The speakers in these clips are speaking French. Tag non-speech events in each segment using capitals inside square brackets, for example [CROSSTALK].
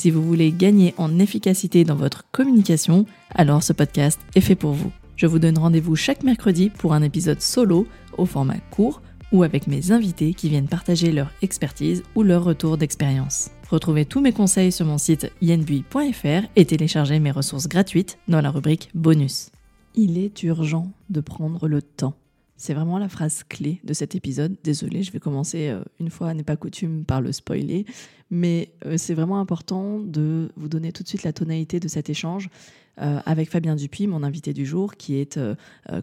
Si vous voulez gagner en efficacité dans votre communication, alors ce podcast est fait pour vous. Je vous donne rendez-vous chaque mercredi pour un épisode solo au format court ou avec mes invités qui viennent partager leur expertise ou leur retour d'expérience. Retrouvez tous mes conseils sur mon site yenbui.fr et téléchargez mes ressources gratuites dans la rubrique bonus. Il est urgent de prendre le temps. C'est vraiment la phrase clé de cet épisode. Désolée, je vais commencer euh, une fois n'est pas coutume par le spoiler, mais euh, c'est vraiment important de vous donner tout de suite la tonalité de cet échange euh, avec Fabien Dupuis, mon invité du jour, qui est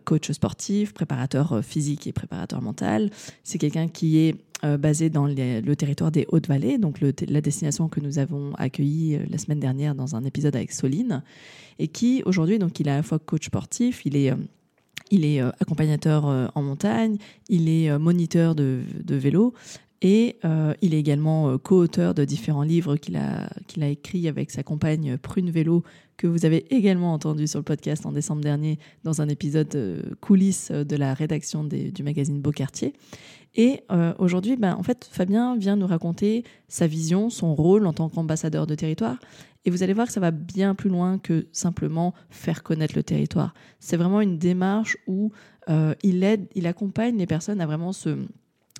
coach sportif, préparateur physique et préparateur mental. C'est quelqu'un qui est basé dans le territoire des Hautes-Vallées, donc la destination que nous avons accueillie la semaine dernière dans un épisode avec Soline, et qui aujourd'hui, donc il est à la fois coach sportif, il est il est euh, accompagnateur euh, en montagne, il est euh, moniteur de, vélo et il est également co-auteur de différents livres qu'il a, qu'il a écrits avec sa compagne Prune Vélo, que vous avez également entendu sur le podcast en décembre dernier dans un épisode coulisses de la rédaction du magazine Beau Quartier. Et aujourd'hui, ben, en fait, Fabien vient nous raconter sa vision, son rôle en tant qu'ambassadeur de territoire et vous allez voir que ça va bien plus loin que simplement faire connaître le territoire. C'est vraiment une démarche où euh, il aide, il accompagne les personnes à vraiment se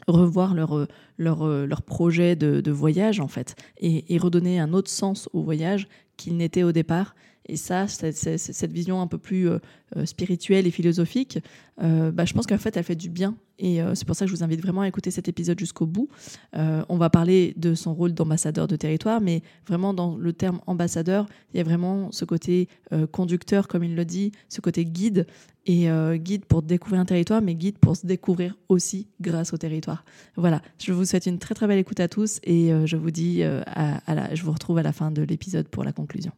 revoir leur, leur, leur projet de, voyage en fait et, redonner un autre sens au voyage qu'il n'était au départ et ça, cette vision un peu plus euh, euh, spirituelle et philosophique, euh, bah, je pense qu'en fait, elle fait du bien. Et c'est pour ça que je vous invite vraiment à écouter cet épisode jusqu'au bout. on va parler de son rôle d'ambassadeur de territoire, mais vraiment dans le terme ambassadeur, il y a vraiment ce côté conducteur, comme il le dit, ce côté guide. Et guide pour découvrir un territoire, mais guide pour se découvrir aussi grâce au territoire. Voilà, je vous souhaite une très très belle écoute à tous et je vous dis, je vous retrouve à la fin de l'épisode pour la conclusion.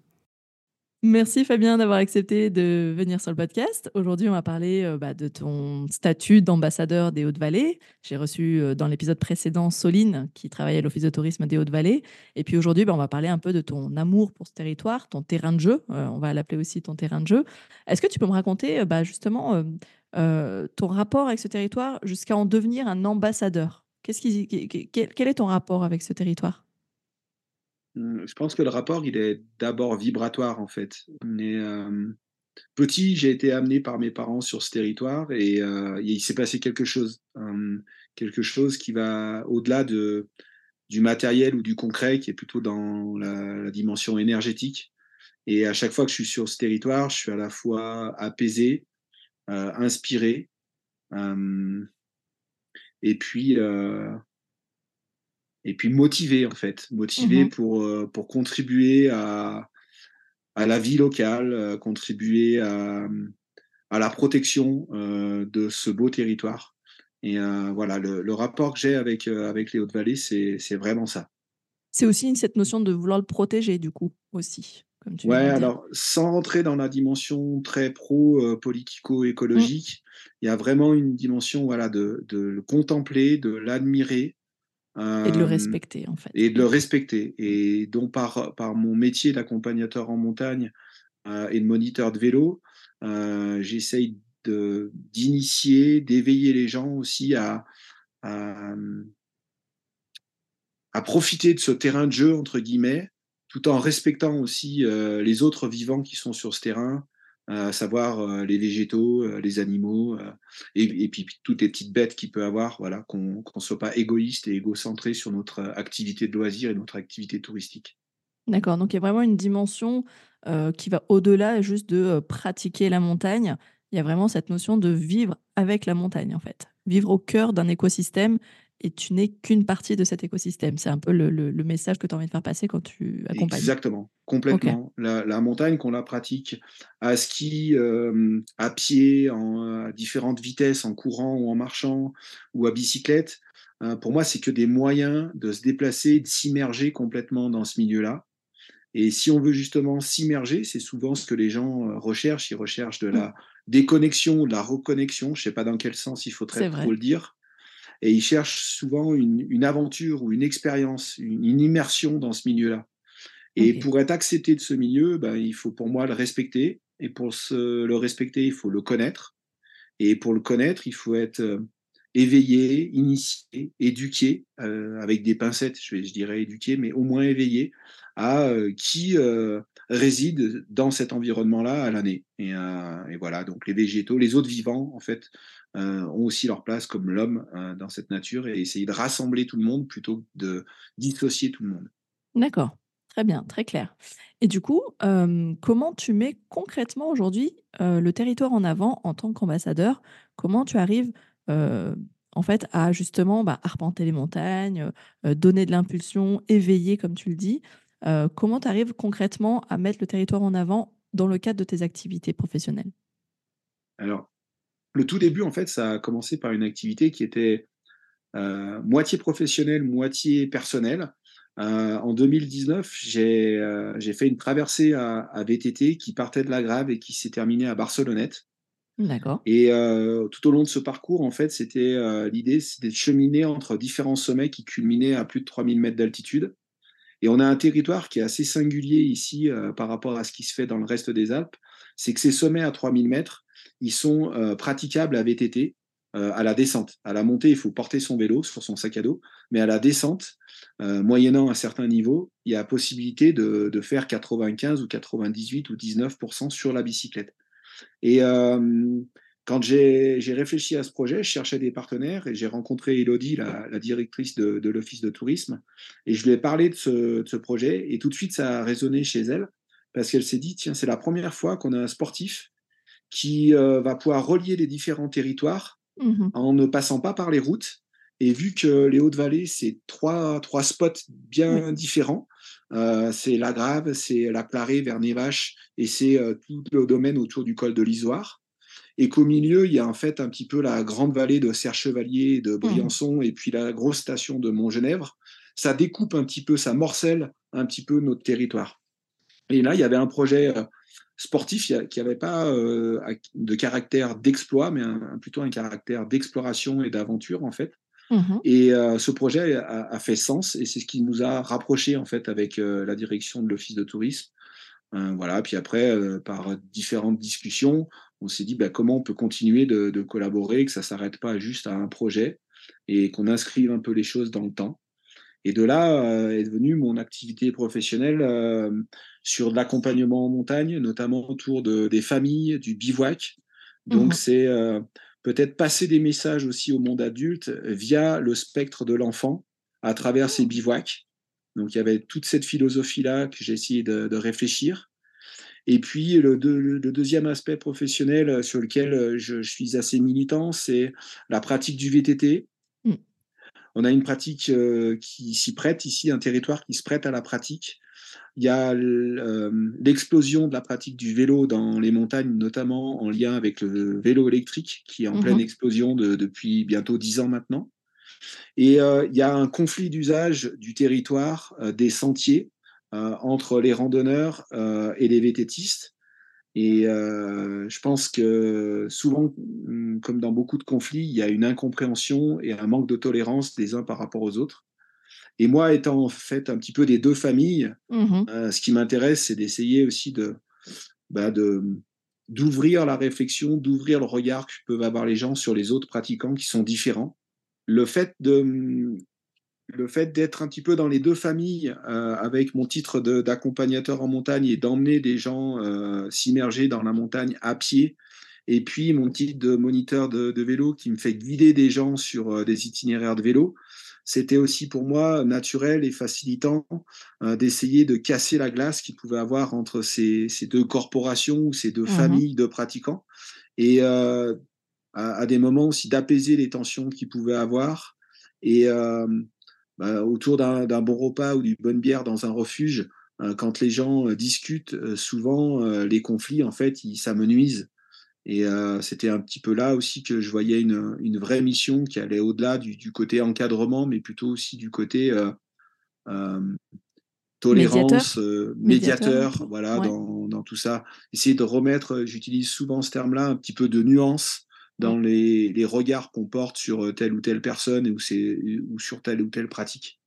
Merci Fabien d'avoir accepté de venir sur le podcast. Aujourd'hui, on va parler euh, bah, de ton statut d'ambassadeur des Hautes-Vallées. J'ai reçu euh, dans l'épisode précédent Soline, qui travaillait à l'Office de tourisme des Hautes-Vallées. Et puis aujourd'hui, bah, on va parler un peu de ton amour pour ce territoire, ton terrain de jeu. Euh, on va l'appeler aussi ton terrain de jeu. Est-ce que tu peux me raconter bah, justement ton rapport avec ce territoire jusqu'à en devenir un ambassadeur? Quel est ton rapport avec ce territoire? Je pense que le rapport, il est d'abord vibratoire en fait. Petit, j'ai été amené par mes parents sur ce territoire et, il s'est passé quelque chose, quelque chose qui va au-delà de, du matériel ou du concret, qui est plutôt dans la, dimension énergétique. Et à chaque fois que je suis sur ce territoire, je suis à la fois apaisé, inspiré, et puis et puis motivé en fait, motivé mmh pour, euh, pour contribuer à, à la vie locale, euh, contribuer à, à, la protection euh, de ce beau territoire. Et voilà, le, le, rapport que j'ai avec, avec les Hautes-Vallées, c'est vraiment ça. C'est aussi cette notion de vouloir le protéger, du coup, aussi. Comme tu ouais, alors sans rentrer dans la dimension très pro-politico-écologique, mmh. il y a vraiment une dimension voilà, de, de le contempler, de l'admirer, et de le respecter, en fait. Et de le respecter. Et donc, par, par mon métier d'accompagnateur en montagne et de moniteur de vélo, j'essaye d'initier, d'éveiller les gens aussi à, à, à, profiter de ce terrain de jeu, entre guillemets, tout en respectant aussi les autres vivants qui sont sur ce terrain, à savoir euh, les végétaux, euh, les animaux, euh, et, puis toutes les petites bêtes qu'il peut avoir, voilà, qu'on ne soit pas égoïste et égocentré sur notre activité de loisir et notre activité touristique. D'accord, donc il y a vraiment une dimension qui va au-delà juste de pratiquer la montagne. Il y a vraiment cette notion de vivre avec la montagne, en fait. Vivre au cœur d'un écosystème et tu n'es qu'une partie de cet écosystème. C'est un peu le, message que tu as envie de faire passer quand tu accompagnes. Exactement, complètement. La, montagne, qu'on la pratique à ski, euh, à pied, en, à différentes vitesses, en courant ou en marchant, ou à bicyclette, euh, pour moi, c'est que des moyens de se déplacer, de s'immerger complètement dans ce milieu-là. Et si on veut justement s'immerger, c'est souvent ce que les gens euh, recherchent. Ils recherchent de la déconnexion, de la reconnexion. Je ne sais pas dans quel sens il faudrait trop le dire. Et ils cherchent souvent une, une aventure ou une expérience, une, une immersion dans ce milieu-là. Et pour être accepté de ce milieu, ben, il faut pour moi le respecter. Et pour se, le respecter, il faut le connaître. Et pour le connaître, il faut être euh, éveillé, initié, éduqué, euh, avec des pincettes, je, je, dirais éduqué, mais au moins éveillé à euh, qui réside dans cet environnement-là à l'année. Et, euh, et, voilà, donc les végétaux, les autres vivants, en fait, euh, ont aussi leur place comme l'homme euh, dans cette nature et essayer de rassembler tout le monde plutôt que de dissocier tout le monde. D'accord. Très bien, très clair. Et du coup, comment tu mets concrètement aujourd'hui le territoire en avant en tant qu'ambassadeur? Comment tu arrives en fait à justement bah, arpenter les montagnes, donner de l'impulsion, éveiller comme tu le dis? Euh, Comment tu arrives concrètement à mettre le territoire en avant dans le cadre de tes activités professionnelles? Alors, le tout début, en fait, ça a commencé par une activité qui était euh, moitié professionnelle, moitié personnelle. Euh, en 2019, j'ai euh, fait une traversée à, à, VTT qui partait de la Grave et qui s'est terminée à Barcelonnette. D'accord. Et euh, tout au long de ce parcours, en fait, c'était l'idée, c'était de cheminer entre différents sommets qui culminaient à plus de 3000 mètres d'altitude. Et on a un territoire qui est assez singulier ici euh, par rapport à ce qui se fait dans le reste des Alpes, c'est que ces sommets à 3000 mètres, ils sont euh, praticables à VTT, euh, à la descente. À la montée, il faut porter son vélo sur son sac à dos, mais à la descente, moyennant un certain niveau, il y a possibilité de, de, faire 95 ou 98 ou 19% sur la bicyclette. Et quand j'ai réfléchi à ce projet, je cherchais des partenaires et j'ai rencontré Elodie, la, la directrice de, de l'Office de tourisme, et je lui ai parlé de ce, de ce, projet. Et tout de suite, ça a résonné chez elle parce qu'elle s'est dit tiens, c'est la première fois qu'on a un sportif qui euh, va pouvoir relier les différents territoires mmh en ne passant pas par les routes. Et vu que les Hautes-Vallées, c'est trois, trois spots bien différents, euh, c'est la Grave, c'est la Clarée vers Nevache et c'est euh, tout le domaine autour du col de l'Isoire. Et qu'au milieu, il y a en fait un petit peu la grande vallée de Serre-Chevalier, de Briançon mmh. et puis la grosse station de Montgenèvre. Ça découpe un petit peu, ça morcelle un petit peu notre territoire. Et là, il y avait un projet euh, sportif qui n'avait pas euh, de caractère d'exploit, mais un, plutôt un caractère d'exploration et d'aventure en fait. Mmh. Et euh, ce projet a, a, fait sens et c'est ce qui nous a rapprochés en fait avec euh, la direction de l'office de tourisme. Euh, voilà. Puis après, par différentes discussions, on s'est dit bah, comment on peut continuer de, de collaborer, que ça s'arrête pas juste à un projet et qu'on inscrive un peu les choses dans le temps. Et de là euh, est devenue mon activité professionnelle euh, sur de l'accompagnement en montagne, notamment autour de, des familles, du bivouac. Donc, Mmh. c'est euh, peut-être passer des messages aussi au monde adulte via le spectre de l'enfant à travers ces bivouacs. Donc, il y avait toute cette philosophie-là que j'ai essayé de, de, réfléchir. Et puis, le, de, le, deuxième aspect professionnel sur lequel je, je suis assez militant, c'est la pratique du VTT. Mmh. On a une pratique euh, qui s'y prête ici, un territoire qui se prête à la pratique. Il y a l'explosion de la pratique du vélo dans les montagnes, notamment en lien avec le vélo électrique, qui est en Mmh. pleine explosion de, depuis bientôt dix ans maintenant. Et euh, il y a un conflit d'usage du territoire, euh, des sentiers, euh, entre les randonneurs euh, et les vététistes. Et euh, je pense que souvent, comme dans beaucoup de conflits, il y a une incompréhension et un manque de tolérance des uns par rapport aux autres. Et moi, étant en fait un petit peu des deux familles, Mmh. euh, ce qui m'intéresse, c'est d'essayer aussi de, bah de d'ouvrir la réflexion, d'ouvrir le regard que peuvent avoir les gens sur les autres pratiquants qui sont différents. Le fait de le fait d'être un petit peu dans les deux familles euh, avec mon titre d'accompagnateur en montagne et d'emmener des gens euh, s'immerger dans la montagne à pied, et puis mon titre de moniteur de, de vélo qui me fait guider des gens sur euh, des itinéraires de vélo, c'était aussi pour moi naturel et facilitant d'essayer de casser la glace qu'il pouvait avoir entre ces, ces, deux corporations ou ces deux Mmh. familles de pratiquants, et à, à, des moments aussi d'apaiser les tensions qu'ils pouvaient avoir. Et euh, bah, autour d'un bon repas ou d'une bonne bière dans un refuge, euh, quand les gens euh, discutent, euh, souvent les conflits, en fait, ils s'amenuisent. Et euh, c'était un petit peu là aussi que je voyais une, une vraie mission qui allait au-delà du, du, côté encadrement, mais plutôt aussi du côté euh, tolérance, médiateur, voilà, dans, dans, tout ça. Essayer de remettre, j'utilise souvent ce terme-là, un petit peu de nuance dans mm. les, les, regards qu'on porte sur telle ou telle personne ou, ou sur telle ou telle pratique.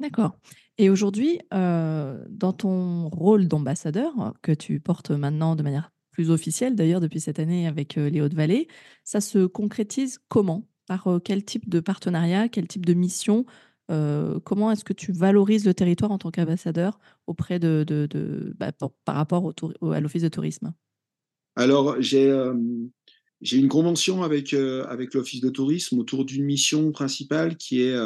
D'accord. Et aujourd'hui, euh, dans ton rôle d'ambassadeur, que tu portes maintenant de manière plus officielle d'ailleurs depuis cette année avec euh, les Hautes-Vallées, ça se concrétise comment? Par euh, quel type de partenariat, quel type de mission? Comment est-ce que tu valorises le territoire en tant qu'ambassadeur auprès de, de, bah, par rapport au, à l'Office de tourisme? Alors, j'ai j'ai une convention avec, avec l'Office de tourisme autour d'une mission principale qui est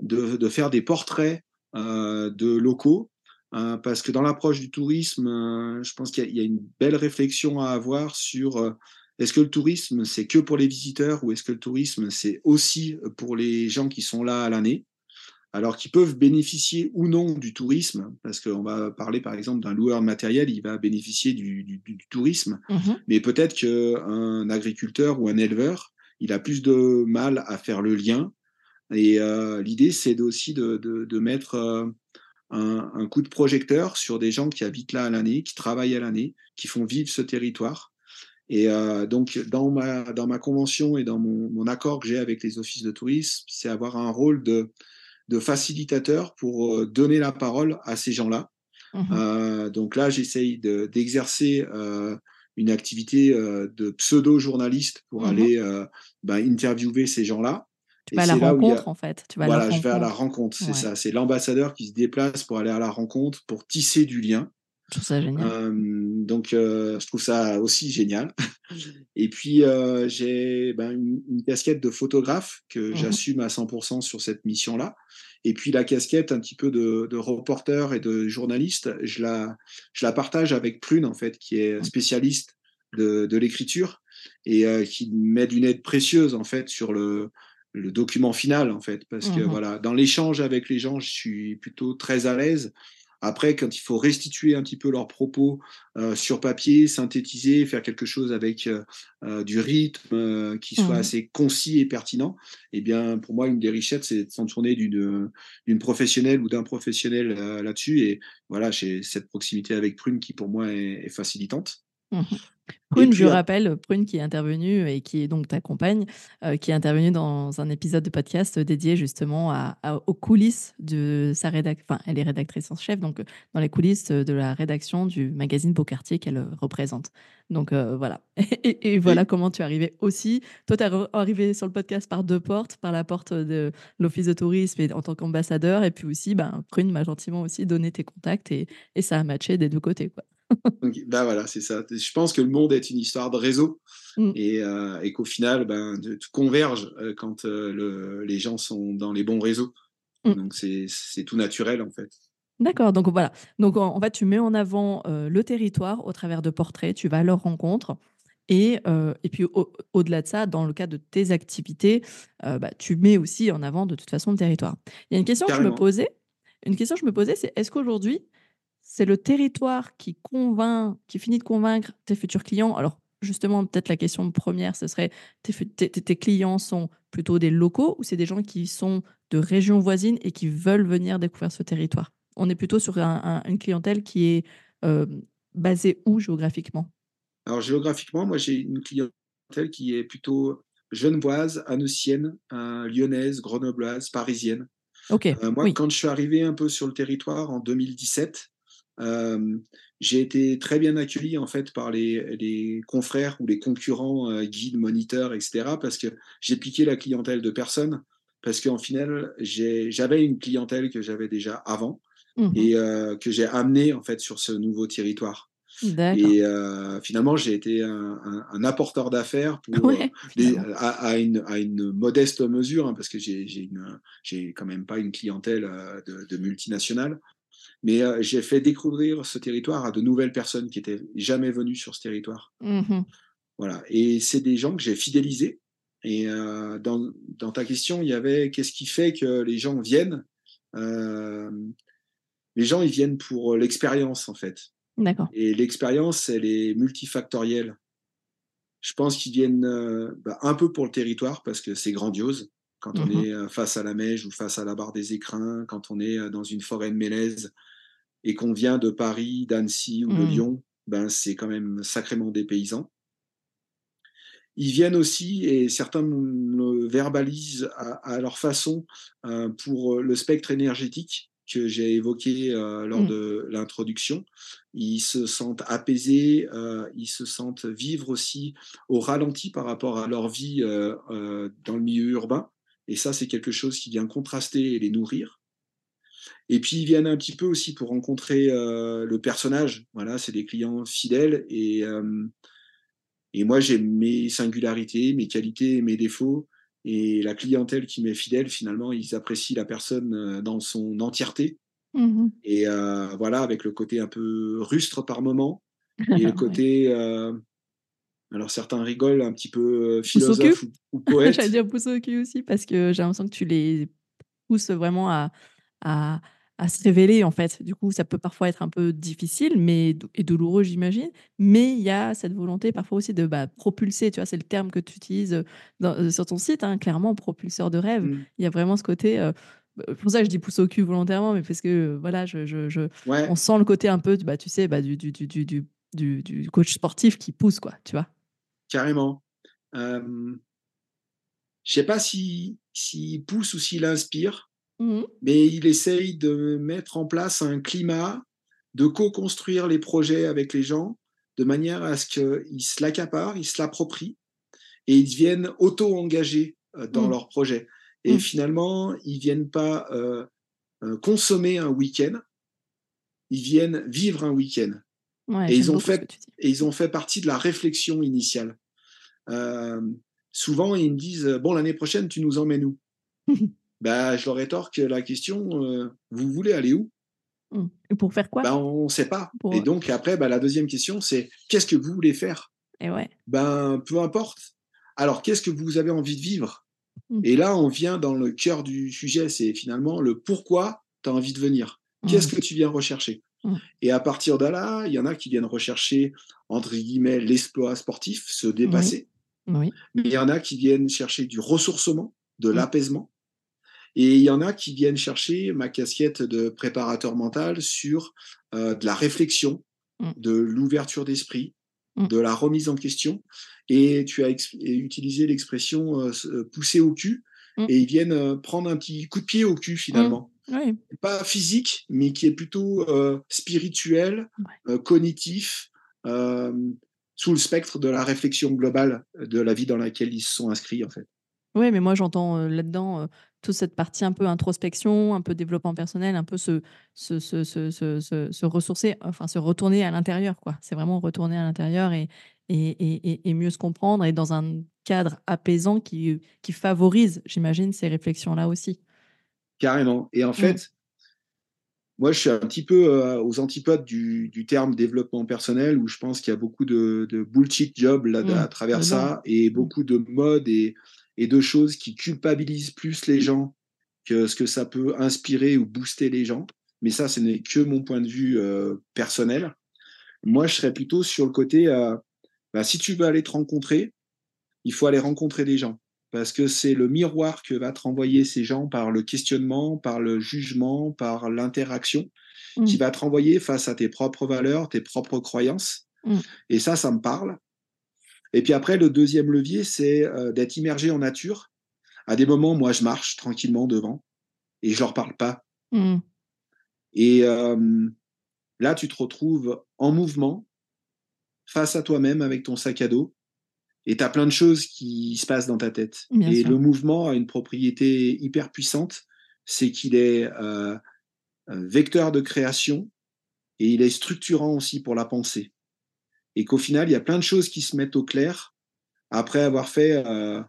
de, de, faire des portraits euh, de locaux, parce que dans l'approche du tourisme, euh, je pense qu'il y, a une belle réflexion à avoir sur euh, est-ce que le tourisme, c'est que pour les visiteurs ou est-ce que le tourisme, c'est aussi pour les gens qui sont là à l'année? Alors qui peuvent bénéficier ou non du tourisme, parce qu'on va parler par exemple d'un loueur matériel, il va bénéficier du, tourisme, mmh mais peut-être qu'un agriculteur ou un éleveur, il a plus de mal à faire le lien. Et euh, l'idée, c'est aussi de, de, mettre euh, un, coup de projecteur sur des gens qui habitent là à l'année, qui travaillent à l'année, qui font vivre ce territoire. Et euh, donc, dans ma, dans ma convention et dans mon, mon accord que j'ai avec les offices de tourisme, c'est avoir un rôle de, de facilitateur pour donner la parole à ces gens-là. Mmh donc là, j'essaye d'exercer une activité de pseudo-journaliste pour mmh aller bah, interviewer ces gens-là. Tu vas à la rencontre, en fait. Tu vas voilà, je vais à la rencontre, c'est ça. C'est l'ambassadeur qui se déplace pour aller à la rencontre, pour tisser du lien. Je trouve ça génial. donc, je trouve ça aussi génial. Et puis, j'ai ben, une, casquette de photographe que mmh j'assume à 100% sur cette mission-là. Et puis, la casquette un petit peu de, de, reporter et de journaliste, je la, je la partage avec Prune, en fait, qui est mmh. spécialiste de, de l'écriture et qui m'aide une aide précieuse, en fait, sur le, le document final en fait parce que mmh voilà dans l'échange avec les gens je suis plutôt très à l'aise après quand il faut restituer un petit peu leurs propos euh, sur papier synthétiser faire quelque chose avec euh, euh, du rythme qui soit mmh. assez concis et pertinent eh bien pour moi une des richesses c'est de s'entourer d'une d'une professionnelle ou d'un professionnel là-dessus. Et voilà j'ai cette proximité avec Prune qui pour moi est, facilitante. Mmh Prune, je rappelle, Prune qui est intervenue et qui est donc ta compagne, euh, qui est intervenue dans un épisode de podcast dédié justement à, aux coulisses de sa rédaction. Enfin, elle est rédactrice en chef, donc dans les coulisses de la rédaction du magazine Beaucartier qu'elle représente. Donc euh, voilà. [LAUGHS] Et, voilà comment tu es arrivé aussi. Toi, tu es arrivé sur le podcast par deux portes, par la porte de l'Office de tourisme et en tant qu'ambassadeur. Et puis aussi, ben, Prune m'a gentiment aussi donné tes contacts et, et ça a matché des deux côtés. Quoi. [LAUGHS] ben voilà, c'est ça. Je pense que le monde est une histoire de réseau mm. euh, et, qu'au final, ben, tout converge euh, quand euh, le, les gens sont dans les bons réseaux. Mm. Donc c'est tout naturel en fait. D'accord, donc voilà. Donc en, fait, tu mets en avant le territoire au travers de portraits, tu vas à leur rencontre. Et, et puis au-delà de ça, dans le cas de tes activités, bah, tu mets aussi en avant de toute façon le territoire. Il y a une question que je me posais. Une question que je me posais, c'est est-ce qu'aujourd'hui, c'est le territoire qui convainc, qui finit de convaincre tes futurs clients. Alors, justement, peut-être la question première, ce serait tes, clients sont plutôt des locaux ou c'est des gens qui sont de régions voisines et qui veulent venir découvrir ce territoire? On est plutôt sur une clientèle qui est euh, basée où géographiquement? Alors, géographiquement, moi, j'ai une clientèle qui est plutôt genevoise, annoncienne, euh, lyonnaise, grenobloise, parisienne. Ok. Euh, moi, quand je suis arrivé un peu sur le territoire en 2017, j'ai été très bien accueilli en fait par les, les confrères ou les concurrents guides, moniteurs, etc. Parce que j'ai piqué la clientèle de personnes. Parce qu'en final, j'avais une clientèle que j'avais déjà avant mmh et que j'ai amenée en fait sur ce nouveau territoire. Et finalement, j'ai été un, un, apporteur d'affaires [LAUGHS] pour à, une, à, une, modeste mesure, hein, parce que j'ai quand même pas une clientèle de, de multinationales. Mais euh, j'ai fait découvrir ce territoire à de nouvelles personnes qui étaient jamais venues sur ce territoire. Mmh voilà. Et c'est des gens que j'ai fidélisés. Et euh, dans, dans, ta question, il y avait qu'est-ce qui fait que les gens viennent euh, Les gens, ils viennent pour l'expérience, en fait. D'accord. Et l'expérience, elle est multifactorielle. Je pense qu'ils viennent bah, un peu pour le territoire parce que c'est grandiose. Quand on mmh est face à la Meige ou face à la barre des écrins, quand on est dans une forêt de mélèze, et qu'on vient de Paris, d'Annecy ou de Mmh. Lyon, ben, c'est quand même sacrément dépaysant. Ils viennent aussi, et certains me le verbalisent à, à leur façon, euh, pour le spectre énergétique que j'ai évoqué euh, lors Mmh. de l'introduction. Ils se sentent apaisés, euh, ils se sentent vivre aussi au ralenti par rapport à leur vie euh, euh, dans le milieu urbain. Et ça, c'est quelque chose qui vient contraster et les nourrir. Et puis ils viennent un petit peu aussi pour rencontrer euh, le personnage. Voilà, c'est des clients fidèles et euh, et moi, j'ai mes singularités, mes qualités mes défauts. Et la clientèle qui m'est fidèle, finalement, ils apprécient la personne euh, dans son entièreté. Mmh Et euh, voilà, avec le côté un peu rustre par moment. [LAUGHS] Et le côté, alors certains rigolent, un petit peu philosophe ou, ou [LAUGHS] poète. J'allais dire cul aussi parce que j'ai l'impression que tu les pousses vraiment à à à se révéler, en fait. Du coup, ça peut parfois être un peu difficile mais et douloureux, j'imagine. Mais il y a cette volonté parfois aussi de, bah, propulser, tu vois? C'est le terme que tu utilises, dans, heu, sur ton site, hein, clairement, propulseur de rêve. Mm. Il y a vraiment ce côté, heu, bah, pour ça que je dis pouce au cul volontairement, mais parce que, heu, voilà, je je je on sent le côté un peu, bah, tu sais, bah, du du du du du coach sportif qui pousse, quoi, tu vois? carrément. Euh, je sais pas si s'il pousse ou s'il inspire, Mmh mh. mais il essaye de mettre en place un climat, de co-construire les projets avec les gens, de manière à ce qu'ils se l'accaparent, ils se l'approprient et ils deviennent auto-engagés euh, dans Mmh. leur projet. Et Mmh. finalement, ils viennent pas euh, euh, consommer un week-end, ils viennent vivre un week-end. Ouais, Et ils ont fait et ils ont fait partie de la réflexion initiale. Euh, souvent, ils me disent bon l'année prochaine, tu nous emmènes où? [LAUGHS] bah, je leur rétorque la question euh, vous voulez aller où? Et pour faire quoi? Ben, on ne sait pas. Pour, Et donc après, ben, la deuxième question, c'est qu'est-ce que vous voulez faire? Et ouais. Ben, peu importe. Alors, qu'est-ce que vous avez envie de vivre? Mmh. Et là, on vient dans le cœur du sujet, c'est finalement le pourquoi tu as envie de venir? Qu'est-ce Mmh. que tu viens rechercher? Mmh. Et à partir de là, il y en a qui viennent rechercher, entre guillemets, l'exploit sportif, se dépasser. Oui. Mais il y en a qui viennent chercher du ressourcement, de l'apaisement. Et il y en a qui viennent chercher ma casquette de préparateur mental sur euh, de la réflexion, Mmh. de l'ouverture d'esprit, Mmh. de la remise en question. Et tu as et utilisé l'expression euh, euh, pousser au cul. Mmh. Et ils viennent euh, prendre un petit coup de pied au cul finalement. Oui. Pas physique, mais qui est plutôt spirituel, Ouais. cognitif, sous le spectre de la réflexion globale de la vie dans laquelle ils se sont inscrits en fait. Ouais, mais moi j'entends, là-dedans, toute cette partie un peu introspection, un peu développement personnel, un peu se ressourcer, enfin se retourner à l'intérieur, quoi. C'est vraiment retourner à l'intérieur et et et et et mieux se comprendre et dans un cadre apaisant qui, favorise, j'imagine, ces réflexions-là aussi. Carrément. Et en Mmh. fait, moi, je suis un petit peu euh, aux antipodes du, du terme développement personnel, où je pense qu'il y a beaucoup de, de bullshit job là, Mmh. à travers ça, et Mmh. beaucoup de modes et, et de choses qui culpabilisent plus les gens que ce que ça peut inspirer ou booster les gens. Mais ça, ce n'est que mon point de vue euh, personnel. Moi, je serais plutôt sur le côté, euh, bah, si tu veux aller te rencontrer, il faut aller rencontrer des gens. Parce que c'est le miroir que va te renvoyer ces gens par le questionnement, par le jugement, par l'interaction, qui Mmh. va te renvoyer face à tes propres valeurs, tes propres croyances. Mmh. Et ça, ça me parle. Et puis après, le deuxième levier, c'est euh, d'être immergé en nature. À des moments, moi, je marche tranquillement devant et je leur parle pas. Mmh. Et euh, là, tu te retrouves en mouvement, face à toi-même avec ton sac à dos, et tu as plein de choses qui se passent dans ta tête. Bien et sûr. le mouvement a une propriété hyper puissante, c'est qu'il est euh, un vecteur de création et il est structurant aussi pour la pensée. Et qu'au final, il y a plein de choses qui se mettent au clair après avoir fait euh,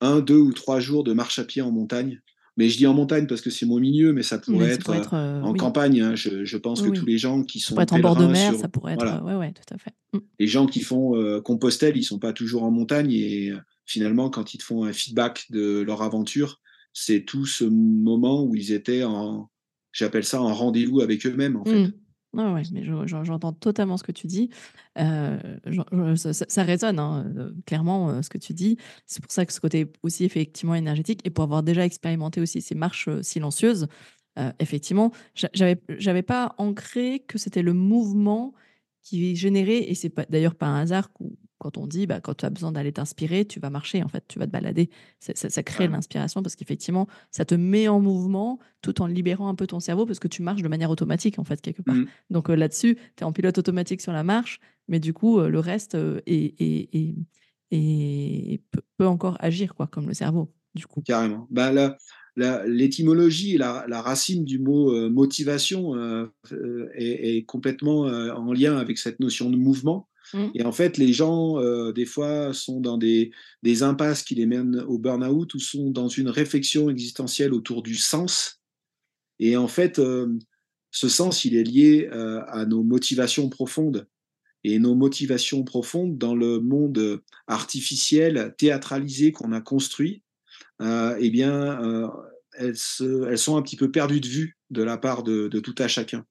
un, deux ou trois jours de marche à pied en montagne. Mais je dis en montagne parce que c'est mon milieu, mais ça pourrait Mais ça être pourrait euh, être, heu, en oui. campagne. hein. Je, je pense Oui, que oui. tous les gens qui Ça sont pourrait être en bord de mer, sur ça pourrait être, voilà, ouais, ouais, tout à fait. Mmh. les gens qui font euh, Compostelle, ils sont pas toujours en montagne et euh, finalement, quand ils te font un feedback de leur aventure, c'est tout ce moment où ils étaient en, j'appelle ça en rendez-vous avec eux-mêmes en fait. Mmh. Ouais, mais je j'en j'entends totalement ce que tu dis. Je ça résonne, hein, heu, clairement, heu, ce que tu dis. C'est pour ça que ce côté aussi effectivement énergétique et pour avoir déjà expérimenté aussi ces marches, silencieuses, effectivement, j'a j'avais j'avais pas ancré que c'était le mouvement qui générait et c'est d'ailleurs pas un hasard quand on dit, bah, quand tu as besoin d'aller t'inspirer, tu vas marcher en fait, tu vas te balader. Ça ça ça crée Carrément. l'inspiration parce qu'effectivement, ça te met en mouvement tout en libérant un peu ton cerveau parce que tu marches de manière automatique en fait quelque part. Mmh. Donc, heu, là-dessus, tu es en pilote automatique sur la marche, mais du coup, heu, le reste, heu, est est est est peut encore agir quoi, comme le cerveau, du coup. Carrément. Bah, la l'étymologie la la racine du mot, motivation, est est complètement, en lien avec cette notion de mouvement Mmh. et en fait, les gens, heu, des fois, sont dans des impasses qui les mènent au burn-out ou sont dans une réflexion existentielle autour du sens. Et en fait, hem, ce sens, il est lié, heu, à nos motivations profondes. Et nos motivations profondes dans le monde, artificiel, théâtralisé qu'on a construit, et bien, elles sont un petit peu perdues de vue de la part de de tout à chacun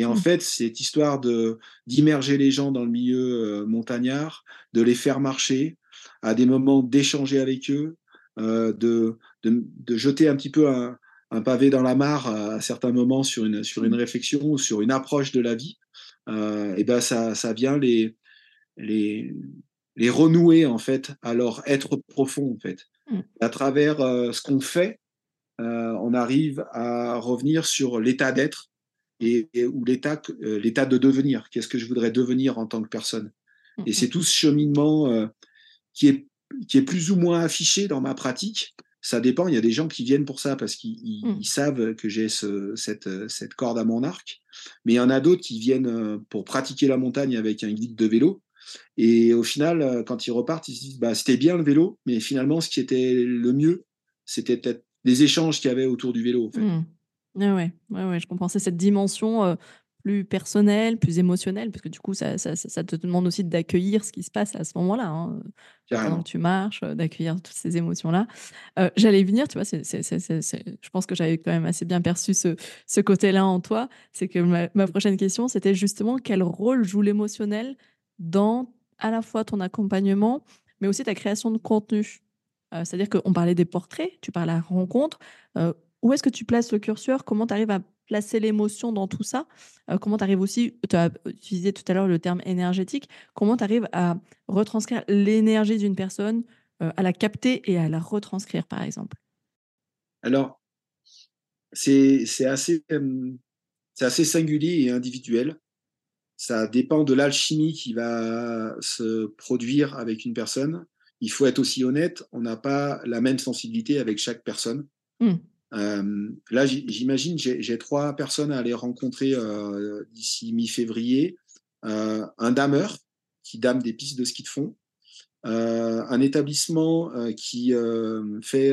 et en Mmh. fait, cette histoire de d'immerger les gens dans le milieu, heu, montagnard, de les faire marcher, à des moments d'échanger avec eux, heu, de de de jeter un petit peu un un pavé dans la mare à certains moments sur une sur une Mmh. réflexion ou sur une approche de la vie, heu et ben ça ça vient les les les renouer en fait à leur être profond en fait. Mmh. À travers, ce qu'on fait, on arrive à revenir sur l'état d'être et et ou l'état heu, l'état de devenir. Qu'est-ce que je voudrais devenir en tant que personne? Et mh. c'est tout ce cheminement, heu, qui est qui est plus ou moins affiché dans ma pratique. Ça dépend, il y a des gens qui viennent pour ça parce qu'ils ils Mmh. ils savent que j'ai ce cette, corde à mon arc. Mais il y en a d'autres qui viennent, pour pratiquer la montagne avec un guide de vélo et au final, quand ils repartent, ils se disent: «Bah, c'était bien le vélo, mais finalement ce qui était le mieux, c'était peut-être les échanges qu'il y avait autour du vélo, en fait». Mmh. Ouais, ouais, je comprends. C'est cette dimension, heu, plus personnelle, plus émotionnelle, parce que du coup, ça ça ça ça te demande aussi d'accueillir ce qui se passe à ce moment-là, hein, heu, pendant que Carrément. tu marches, heu, d'accueillir toutes ces émotions-là. Heu, j'allais y venir, tu vois? Je pense que j'avais quand même assez bien perçu ce ce côté-là en toi. C'est que ma ma prochaine question, c'était justement quel rôle joue l'émotionnel dans, à la fois ton accompagnement, mais aussi ta création de contenu? C'est-à-dire qu'on parlait des portraits, tu parles à rencontre, où est-ce que tu places le curseur? Comment tu arrives à placer l'émotion dans tout ça? Heu, comment tu arrives aussi tu as utilisé tout à l'heure le terme énergétique. Comment tu arrives à retranscrire l'énergie d'une personne, heu, à la capter et à la retranscrire, par exemple? Alors, c'est assez, c'est assez singulier et individuel. Ça dépend de l'alchimie qui va se produire avec une personne. Il faut être aussi honnête, on n'a pas la même sensibilité avec chaque personne. Mmh. Hem, là, j'i j'imagine, j'ai 3 personnes à aller rencontrer, heu, d'ici mi-février. Heu, un dameur qui dame des pistes de ski de fond, un établissement, qui, fait,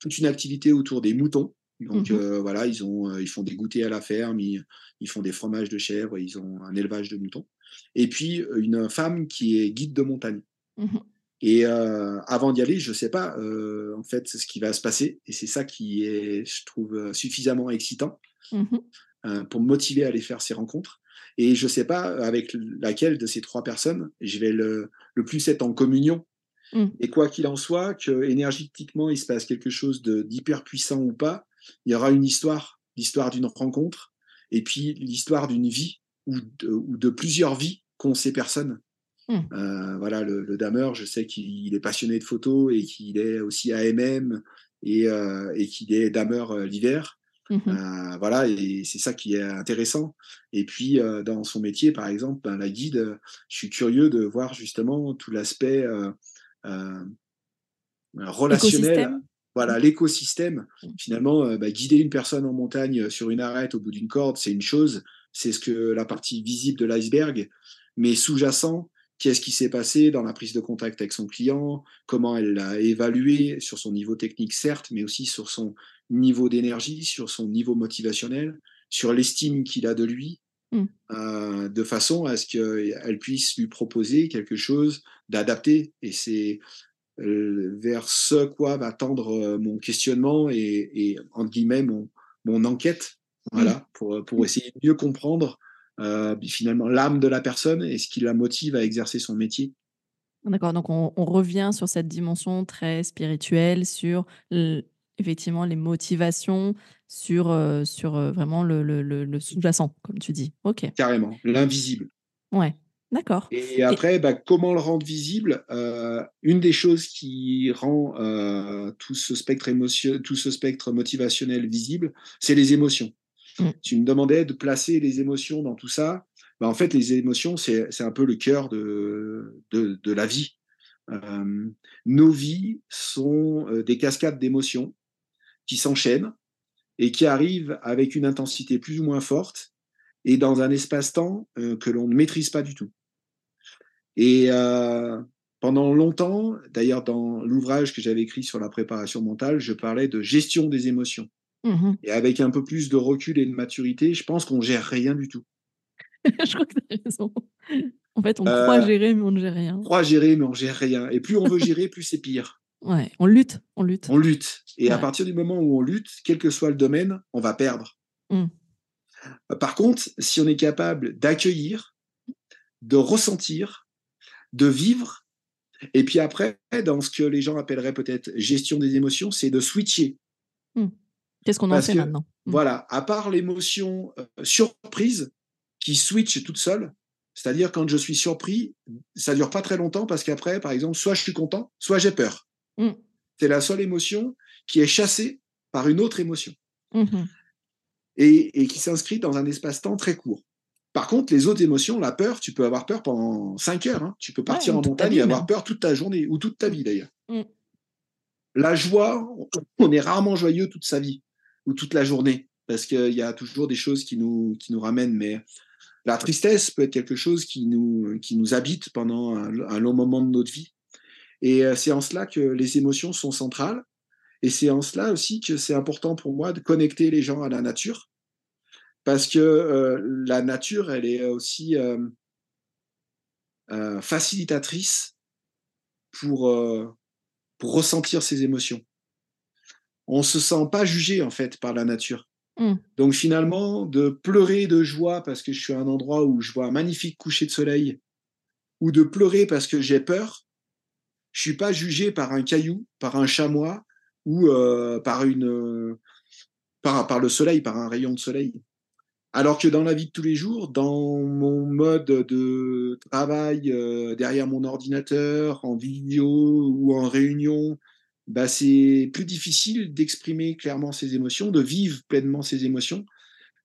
toute une activité autour des moutons. Donc, heu, voilà, ils ont, ils font des goûters à la ferme, ils ils font des fromages de chèvre, ils ont un élevage de moutons et puis, une femme qui est guide de montagne. Mmh Et heu, avant d'y aller, je sais pas, heu, en fait, ce qui va se passer et c'est ça qui est, je trouve, heu, suffisamment excitant, Mmh heu, pour me motiver à aller faire ces rencontres et je sais pas avec laquelle de ces 3 personnes je vais le le plus être en communion Mmh. et quoi qu'il en soit, que énergétiquement il se passe quelque chose d'hyper puissant ou pas, il y aura une histoire, l'histoire d'une rencontre et puis l'histoire d'une vie ou de ou de plusieurs vies qu'ont ces personnes. Mmh. Heu, voilà, le le dameur, je sais qu'il est passionné de photos et qu'il est aussi AMM et heu et qu'il est dameur, heu, l'hiver. Mmh mh. Heu, voilà et c'est ça qui est intéressant et puis, dans son métier, par exemple, ben, la guide, je suis curieux de voir justement tout l'aspect, relationnel, voilà, l'écosystème. Mmh. Finalement, bah, guider une personne en montagne, sur une arête au bout d'une corde, c'est une chose, c'est ce que la partie visible de l'iceberg, mais sous-jacent, qu'est-ce qui s'est passé dans la prise de contact avec son client? Comment elle l'a évalué? Sur son niveau technique certes, mais aussi sur son niveau d'énergie, sur son niveau motivationnel, sur l'estime qu'il a de lui, Mmh. heu, de façon à ce qu'elle puisse lui proposer quelque chose d'adapté et c'est heu, vers ce quoi va tendre, mon questionnement et et entre guillemets «mon mon enquête», Mmh. voilà, pour, pour essayer de mieux comprendre, heu, beh, finalement l'âme de la personne et ce qui la motive à exercer son métier. D'accord, donc on on revient sur cette dimension très spirituelle, sur effectivement les motivations sur, heu, sur, heu, vraiment le le le le sous-jacent, comme tu dis. OK. Carrément, l'invisible. Ouais, d'accord Et et après, bah, comment le rendre visible? Heu, une des choses qui rend, tout ce spectre émotio tout ce spectre motivationnel visible, c'est les émotions. Mmh. Tu me demandais de placer les émotions dans tout ça. Bah, en fait, les émotions, c'est un peu le cœur de la vie. Hem, nos vies sont, heu, des cascades d'émotions qui s'enchaînent et qui arrivent avec une intensité plus ou moins forte et dans un espace-temps, heu, que l'on ne maîtrise pas du tout. Et pendant longtemps, d'ailleurs dans l'ouvrage que j'avais écrit sur la préparation mentale, je parlais de gestion des émotions. Mmh mh. Et avec un peu plus de recul et de maturité, je pense qu'on gère rien du tout. [LAUGHS] Je crois que tu as raison. En fait, on croit Heu, gérer, mais on ne gère rien. on croit gérer, mais on gère rien. Et plus on veut gérer, plus c'est pire. Ouais, on lutte, on lutte. On lutte. Et à partir du moment où on lutte, quel que soit le domaine, on va perdre. Mmh. Heu, par contre, si on est capable d'accueillir, de ressentir, de vivre et puis après, dans ce que les gens appelleraient peut-être gestion des émotions, c'est de switcher. Mmh. Qu'est-ce qu'on en fait que, maintenant? Mmh. voilà, à part l'émotion, heu, surprise qui switch toute seule, c'est-à-dire quand je suis surpris, ça dure pas très longtemps parce qu'après, par exemple, soit je suis content, soit j'ai peur. Mmh. C'est la seule émotion qui est chassée par une autre émotion Mmh mh. et et qui s'inscrit dans un espace-temps très court. Par contre, les autres émotions, la peur, tu peux avoir peur pendant 5 heures, hein. Tu peux partir en montagne et avoir même. peur toute ta journée ou toute ta vie d'ailleurs. Mmh. La joie, on est rarement joyeux toute sa vie ou toute la journée parce qu'il y a toujours des choses qui nous qui nous ramènent, mais la tristesse peut être quelque chose qui nous qui nous habite pendant un long moment de notre vie. Et heu, c'est en cela que les émotions sont centrales. Et c'est en cela aussi que c'est important pour moi de connecter les gens à la nature. Parce que, heu, la nature, elle est aussi, heu, facilitatrice pour, pour ressentir ses émotions. On se sent pas jugé, en fait, par la nature. Mmh. Donc finalement, de pleurer de joie parce que je suis à un endroit où je vois un magnifique coucher de soleil ou de pleurer parce que j'ai peur, je suis pas jugé par un caillou, par un chamois ou, heu, par une, par par le soleil, par un rayon de soleil. Alors que dans la vie de tous les jours, dans mon mode de travail, heu, derrière mon ordinateur, en vidéo ou en réunion, bah, c'est plus difficile d'exprimer clairement ses émotions, de vivre pleinement ses émotions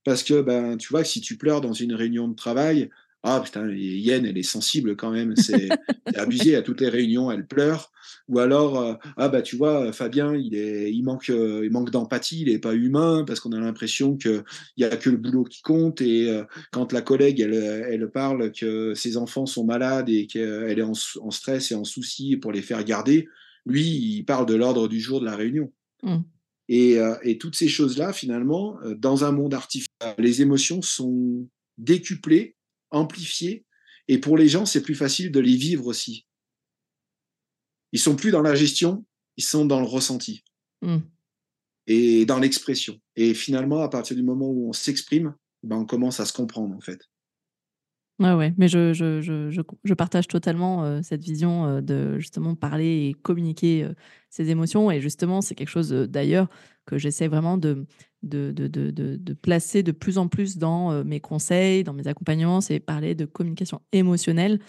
parce que, ben, tu vois, si tu pleures dans une réunion de travail, ah putain, Yen, elle est sensible quand même, [LAUGHS] c'est abusé, à toutes les réunions, elle pleure. Ou alors, heu, ah bah, tu vois, Fabien, il est il manque, il manque d'empathie, il est pas humain parce qu'on a l'impression qu'il y a que le boulot qui compte et heu, quand la collègue, elle, elle parle que ses enfants sont malades et qu'elle est en en stress et en souci pour les faire garder, lui, il parle de l'ordre du jour de la réunion. Mmh. Et, heu, et toutes ces choses-là, finalement, heu, dans un monde artificiel, les émotions sont décuplées, amplifiées et pour les gens, c'est plus facile de les vivre aussi. Ils sont plus dans la gestion, ils sont dans le ressenti Mmh. et dans l'expression et finalement, à partir du moment où on s'exprime, ben, on commence à se comprendre, en fait. Ouais, mais je je je je je partage totalement, heu, cette vision, heu, de justement parler et communiquer, heu, ses émotions. Et justement, c'est quelque chose, heu, d'ailleurs que j'essaie vraiment de de de de de placer de plus en plus dans, mes conseils, dans mes accompagnements. C'est parler de communication émotionnelle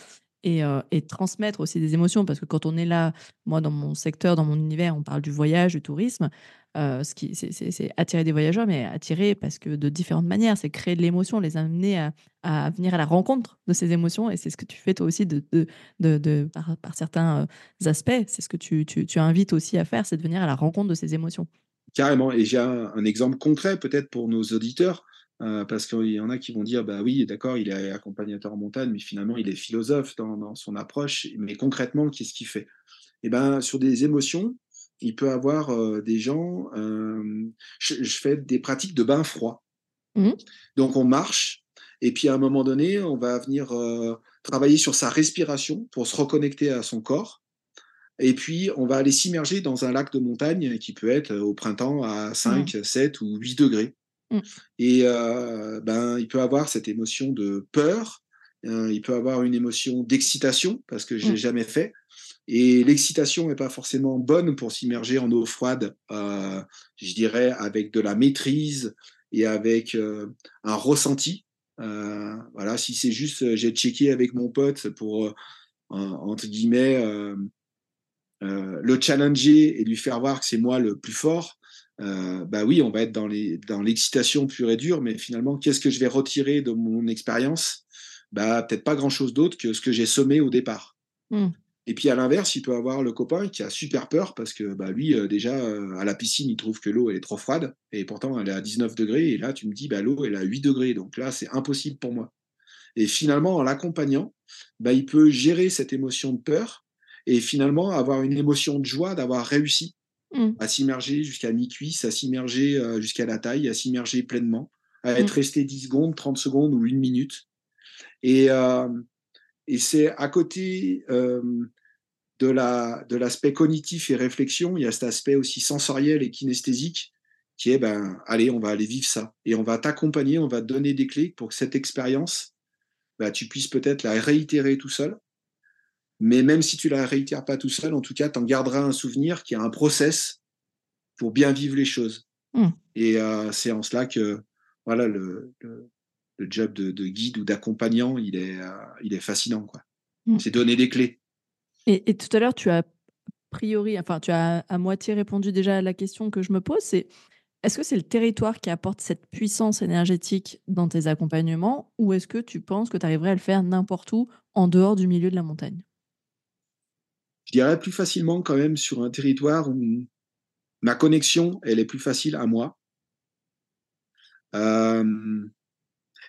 et et transmettre aussi des émotions. Parce que quand on est là, moi dans mon secteur, dans mon univers, on parle du voyage, du tourisme, heu, ce qui c'est attirer des voyageurs, mais attirer parce que de différentes manières. C'est créer de l'émotion, les amener à à venir à la rencontre de ces émotions et c'est ce que tu fais toi aussi de de de par certains, heu, aspects. C'est ce que tu tu tu invites aussi à faire, c'est de venir à la rencontre de ces émotions. Carrément et j'ai un exemple concret peut-être pour nos auditeurs, heu, parce qu'il y en a qui vont dire: «Bah oui, d'accord, il est accompagnateur en montagne, mais finalement il est philosophe dans dans son approche, mais concrètement, qu'est-ce qu'il fait?» et ben, sur des émotions, il peut avoir, des gens, je je fais des pratiques de bain froid. Mmh Donc on marche et puis à un moment donné, on va venir, travailler sur sa respiration pour se reconnecter à son corps et puis on va aller s'immerger dans un lac de montagne qui peut être, au printemps à Mmh. 5-7 ou 8 degrés. Mmh. et ben, il peut avoir cette émotion de peur, heu, il peut avoir une émotion d'excitation parce que je Mmh. l'ai jamais fait Et l'excitation n'est pas forcément bonne pour s'immerger en eau froide, euh, je dirais, avec de la maîtrise et avec euh, un ressenti. Euh, voilà, si c'est juste, j'ai checké avec mon pote pour, entre guillemets, le challenger et lui faire voir que c'est moi le plus fort, bah oui, on va être dans l'excitation dans pure et dure, mais finalement, qu'est-ce que je vais retirer de mon expérience? Bah, Peut-être pas grand-chose d'autre que ce que j'ai sommé au départ. Mmh. Et puis à l'inverse, il peut avoir le copain qui a super peur parce que bah, lui, euh, déjà, euh, à la piscine, il trouve que l'eau, elle est trop froide. Et pourtant, elle est à 19 degrés. Et là, tu me dis, bah, l'eau, elle est à 8 degrés. Donc là, c'est impossible pour moi. Et finalement, en l'accompagnant, bah, il peut gérer cette émotion de peur et finalement avoir une émotion de joie d'avoir réussi mmh. à s'immerger jusqu'à mi-cuisse, à s'immerger euh, jusqu'à la taille, à s'immerger pleinement, à être mmh. resté 10 secondes, 30 secondes ou une minute. Et, et c'est à côté de l'aspect cognitif et réflexion, il y a cet aspect aussi sensoriel et kinesthésique qui est, ben, allez, on va aller vivre ça. Et on va t'accompagner, on va te donner des clés pour que cette expérience, ben, tu puisses peut-être la réitérer tout seul. Mais même si tu la réitères pas tout seul, en tout cas, tu en garderas un souvenir qui a un process pour bien vivre les choses. Mmh. Et euh, c'est en cela que voilà, le, le job de, guide ou d'accompagnant, il est, euh, il est fascinant. quoi. Mmh. C'est donner des clés. Et, tout à l'heure, tu as priori, enfin, tu as à moitié répondu déjà à la question que je me pose, c'est est-ce que c'est le territoire qui apporte cette puissance énergétique dans tes accompagnements ou est-ce que tu penses que tu arriverais à le faire n'importe où en dehors du milieu de la montagne? Je dirais plus facilement quand même sur un territoire où ma connexion, elle est plus facile à moi. Euh,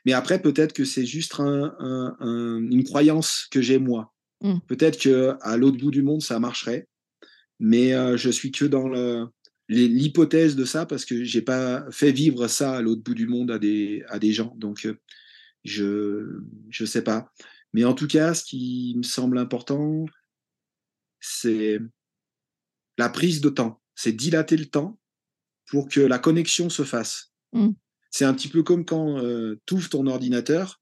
mais après, peut-être que c'est juste une croyance que j'ai moi. Mmh. Peut-être que à l'autre bout du monde, ça marcherait, mais euh, je suis que dans l'hypothèse de ça parce que j'ai pas fait vivre ça à l'autre bout du monde à des, à des gens. Donc, euh, je je sais pas. Mais en tout cas, ce qui me semble important, c'est la prise de temps. C'est dilater le temps pour que la connexion se fasse. Mmh. C'est un petit peu comme quand euh, tu ouvres ton ordinateur,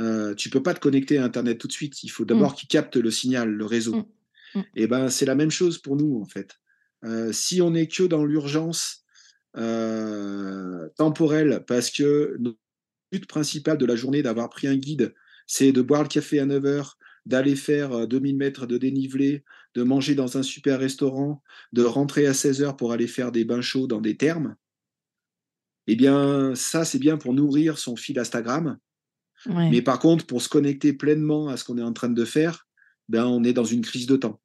euh, tu peux pas te connecter à Internet tout de suite. Il faut d'abord mm. qu'il capte le signal, le réseau. Mm. Mm. Et ben c'est la même chose pour nous en fait. Euh, si on n'est que dans l'urgence euh, temporelle, parce que notre but principal de la journée d'avoir pris un guide, c'est de boire le café à 9 h d'aller faire 2000 mètres de dénivelé, de manger dans un super restaurant, de rentrer à 16 h pour aller faire des bains chauds dans des thermes, eh bien, ça, c'est bien pour nourrir son fil Instagram. Mais par contre, pour se connecter pleinement à ce qu'on est en train de faire, ben, on est dans une crise de temps.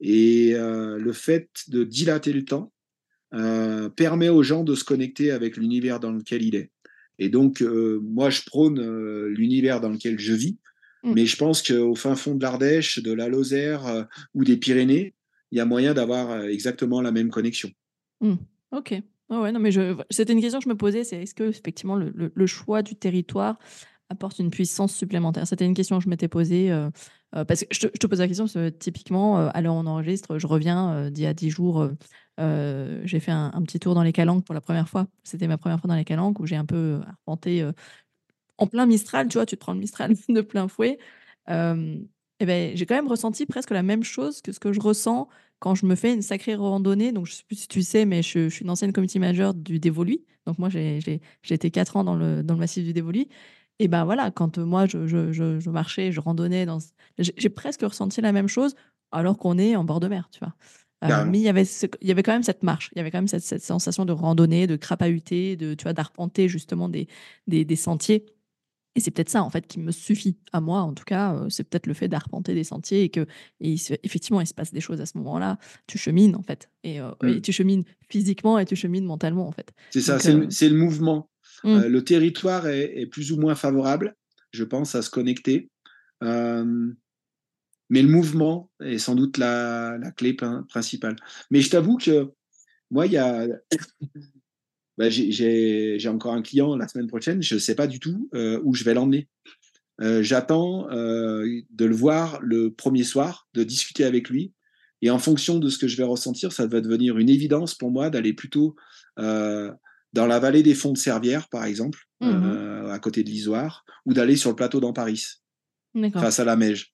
Et euh, le fait de dilater le temps euh, permet aux gens de se connecter avec l'univers dans lequel il est. Et donc, euh, moi, je prône l'univers dans lequel je vis, mm. mais je pense qu'au fin fond de l'Ardèche, de la Lozère ou des Pyrénées, il y a moyen d'avoir exactement la même connexion. Mm. Ok ouais, non, mais c'était une question que je me posais, c'est est-ce que effectivement le, choix du territoire apporte une puissance supplémentaire? C'était une question que je m'étais posée euh, euh, parce que je te, pose la question parce que typiquement, euh, alors on enregistre, je reviens d'il y a 10 jours, j'ai fait un, petit tour dans les calanques pour la première fois. C'était ma première fois dans les calanques où j'ai un peu arpenté en plein Mistral, tu vois, tu te prends le Mistral [LAUGHS] de plein fouet. et ben, j'ai quand même ressenti presque la même chose que ce que je ressens quand je me fais une sacrée randonnée, donc je ne sais plus si tu sais, mais je, suis une ancienne community manager du Dévoluy. Donc moi, j'ai été quatre ans dans le, dans le massif du Dévoluy. Et ben voilà, quand euh, moi, je, je, je, marchais, je randonnais, dans... j'ai presque ressenti la même chose alors qu'on est en bord de mer, tu vois. Euh, mais il y, avait il y avait quand même cette marche, il y avait quand même cette, cette sensation de randonnée, de crapahuter, de, tu vois, d'arpenter justement des, des, des sentiers et c'est peut-être ça, en fait, qui me suffit à moi, en tout cas. Euh, c'est peut-être le fait d'arpenter des sentiers et que, et effectivement, il se passe des choses à ce moment-là. Tu chemines, en fait. Et, euh, mmh. tu chemines physiquement et tu chemines mentalement, en fait. C'est ça, c'est le, euh, mouvement. Mmh. le territoire est, plus ou moins favorable, je pense, à se connecter. mais le mouvement est sans doute la, la clé principale. Mais je t'avoue que moi, il y a bah, j'ai encore un client la semaine prochaine, je ne sais pas du tout euh, où je vais l'emmener. Euh, j'attends euh, de le voir le premier soir, de discuter avec lui. Et en fonction de ce que je vais ressentir, ça va devenir une évidence pour moi d'aller plutôt dans la vallée des fonds de Servières, par exemple, mmh à côté de l'Isoire, ou d'aller sur le plateau d'Amparis, face à la Meige.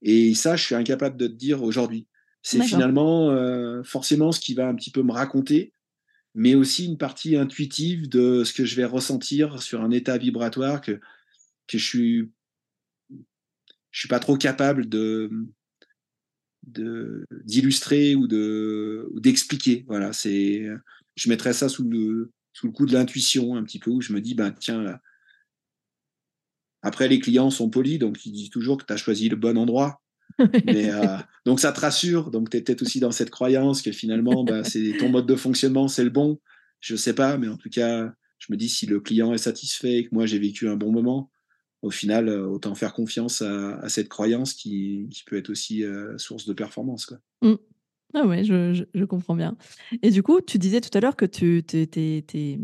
Et ça, je suis incapable de te dire aujourd'hui. C'est finalement euh, forcément ce qui va un petit peu me raconter, mais aussi une partie intuitive de ce que je vais ressentir sur un état vibratoire que, je suis suis pas trop capable d'illustrer ou de d'expliquer. Voilà, c'est je mettrais ça sous le coup de l'intuition un petit peu où je me dis ben tiens. Après les clients sont polis donc ils disent toujours que tu as choisi le bon endroit. Euh, donc ça te rassure. Donc tu es peut-être aussi dans cette croyance que finalement ben, c'est ton mode de fonctionnement, c'est le bon. Je sais pas, mais en tout cas, je me dis si le client est satisfait et que moi j'ai vécu un bon moment, au final, euh, autant faire confiance à, cette croyance qui, peut être aussi euh, source de performance. Quoi. Mmh. Ah ouais, je, comprends bien. Et du coup, tu disais tout à l'heure que tu es,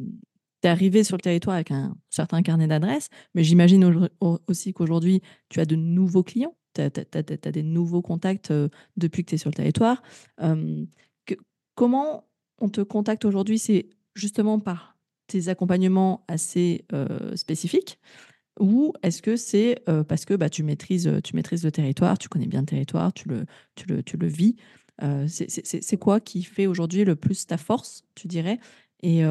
arrivé sur le territoire avec un certain carnet d'adresses, mais j'imagine aussi qu'aujourd'hui, tu as de nouveaux clients, tu as, des nouveaux contacts euh, depuis que tu es sur le territoire. comment on te contacte aujourd'hui? C'est justement par tes accompagnements assez spécifiques ou est-ce que c'est parce que bah, tu, maîtrises, tu maîtrises le territoire, tu connais bien le territoire, tu le, tu le, tu le vis C'est quoi qui fait aujourd'hui le plus ta force, tu dirais? Et,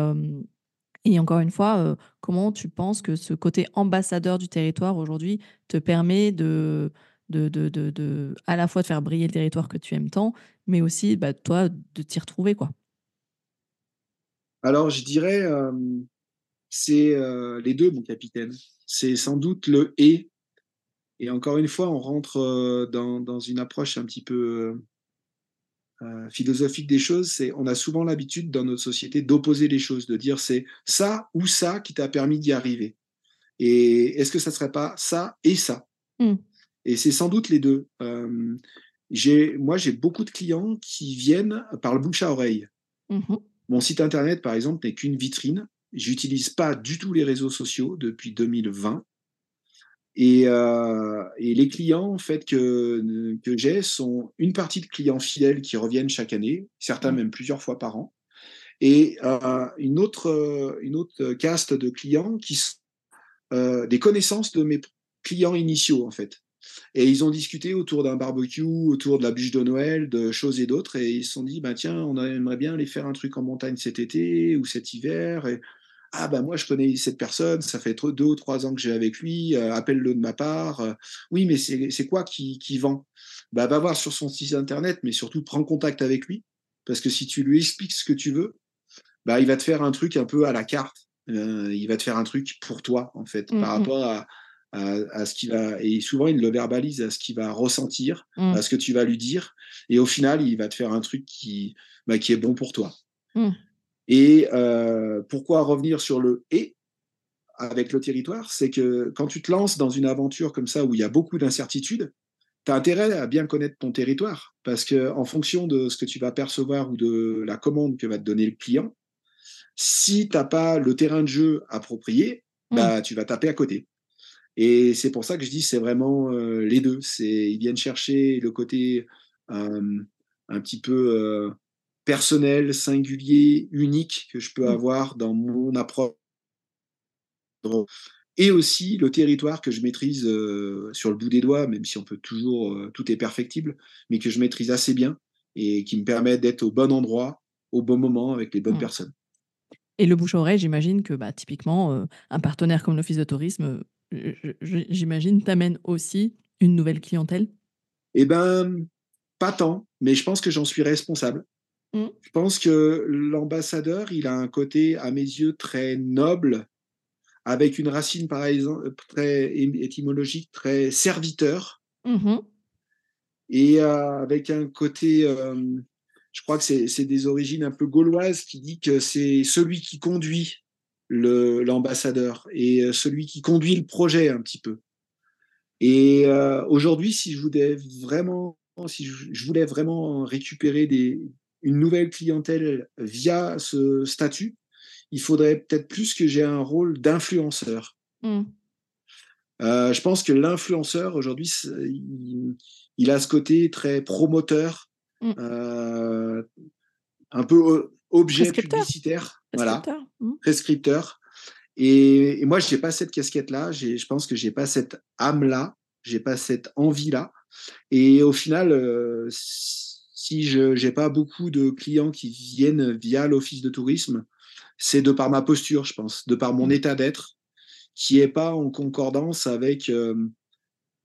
et encore une fois, comment tu penses que ce côté ambassadeur du territoire aujourd'hui te permet de, de, de, de, à la fois de faire briller le territoire que tu aimes tant, mais aussi bah, toi de t'y retrouver quoi Alors je dirais c'est les deux, mon capitaine. C'est sans doute le et. Et encore une fois, on rentre dans, une approche un petit peu philosophique des choses. C'est on a souvent l'habitude dans notre société d'opposer les choses, de dire c'est ça ou ça qui t'a permis d'y arriver. Et est-ce que ça serait pas ça et ça? Mmh. Et c'est sans doute les deux. j'ai, moi, j'ai beaucoup de clients qui viennent par le bouche à oreille. Mmh Mon site internet, par exemple, n'est qu'une vitrine. J'utilise pas du tout les réseaux sociaux depuis 2020. Et, euh, et les clients en fait que, que j'ai sont une partie de clients fidèles qui reviennent chaque année, certains même plusieurs fois par an, et euh, une autre une autre caste de clients qui sont euh, des connaissances de mes clients initiaux en fait. Et ils ont discuté autour d'un barbecue, autour de la bûche de Noël, de choses et d'autres, et ils se sont dit bah tiens, on aimerait bien aller faire un truc en montagne cet été ou cet hiver. Et ah ben moi je connais cette personne, ça fait deux ou trois ans que j'ai avec lui, euh, appelle-le de ma part. Euh, oui, mais c'est quoi qui, qui vend? Bah, Va voir sur son site internet, mais surtout prends contact avec lui, parce que si tu lui expliques ce que tu veux, bah, il va te faire un truc un peu à la carte. Euh, il va te faire un truc pour toi, en fait, par mmh rapport à, à, ce qu'il va. Et souvent, il le verbalise à ce qu'il va ressentir, mmh. à ce que tu vas lui dire. Et au final, il va te faire un truc qui, bah, qui est bon pour toi. Mmh. Et euh, pourquoi revenir sur le et avec le territoire? C'est que quand tu te lances dans une aventure comme ça où il y a beaucoup d'incertitudes, tu as intérêt à bien connaître ton territoire parce que en fonction de ce que tu vas percevoir ou de la commande que va te donner le client, si tu n'as pas le terrain de jeu approprié, mmh. bah, tu vas taper à côté. Et c'est pour ça que je dis c'est vraiment euh, les deux. C'est ils viennent chercher le côté euh, un petit peu personnel, singulier, unique que je peux mmh. avoir dans mon approche. Et aussi le territoire que je maîtrise sur le bout des doigts, même si on peut toujours, tout est perfectible, mais que je maîtrise assez bien et qui me permet d'être au bon endroit, au bon moment, avec les bonnes mmh. personnes. Et le bouche-oreille, j'imagine que bah, typiquement, euh, un partenaire comme l'Office de tourisme, j'imagine, t'amène aussi une nouvelle clientèle? Eh ben, pas tant, mais je pense que j'en suis responsable. Mmh. Je pense que l'ambassadeur, il a un côté, à mes yeux, très noble, avec une racine, par exemple, très étymologique, très serviteur, mmh et euh, avec un côté, euh, je crois que c'est des origines un peu gauloises, qui dit que c'est celui qui conduit l'ambassadeur et euh, celui qui conduit le projet un petit peu. Et aujourd'hui, si je voulais vraiment, si je voulais vraiment récupérer des, une nouvelle clientèle via ce statut, il faudrait peut-être plus que j'ai un rôle d'influenceur. Mmh. Euh, je pense que l'influenceur, aujourd'hui, il, a ce côté très promoteur, euh, un peu objet publicitaire, voilà, prescripteur. Et, moi, je n'ai pas cette casquette-là, je pense que je n'ai pas cette âme-là, je n'ai pas cette envie-là. Et au final, euh, si je n'ai pas beaucoup de clients qui viennent via l'office de tourisme, c'est de par ma posture, je pense, de par mon mmh. état d'être, qui n'est pas en concordance avec euh,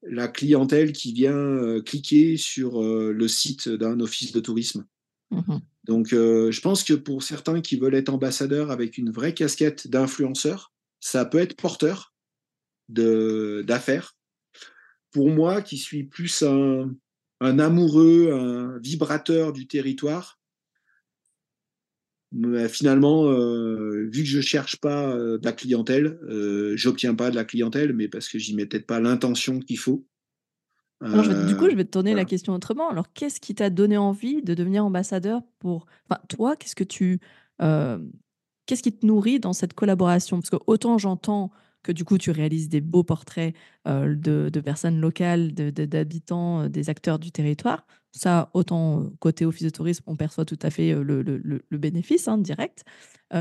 la clientèle qui vient euh, cliquer sur le site d'un office de tourisme. Mmh Donc, je pense que pour certains qui veulent être ambassadeurs avec une vraie casquette d'influenceur, ça peut être porteur d'affaires pour moi, qui suis plus un, amoureux, un vibrateur du territoire, finalement, euh, vu que je cherche pas euh, de la clientèle, euh, j'obtiens pas de la clientèle, mais parce que j'y mets peut-être pas l'intention qu'il faut. Du coup, je vais te tourner la question autrement. Alors, qu'est-ce qui t'a donné envie de devenir ambassadeur pour, enfin, toi, qu'est-ce que tu, qu'est-ce qui te nourrit dans cette collaboration? Parce que autant j'entends que du coup tu réalises des beaux portraits euh, de, personnes locales, d'habitants, euh, des acteurs du territoire. Ça, autant euh, côté office de tourisme, on perçoit tout à fait le, bénéfice hein, direct.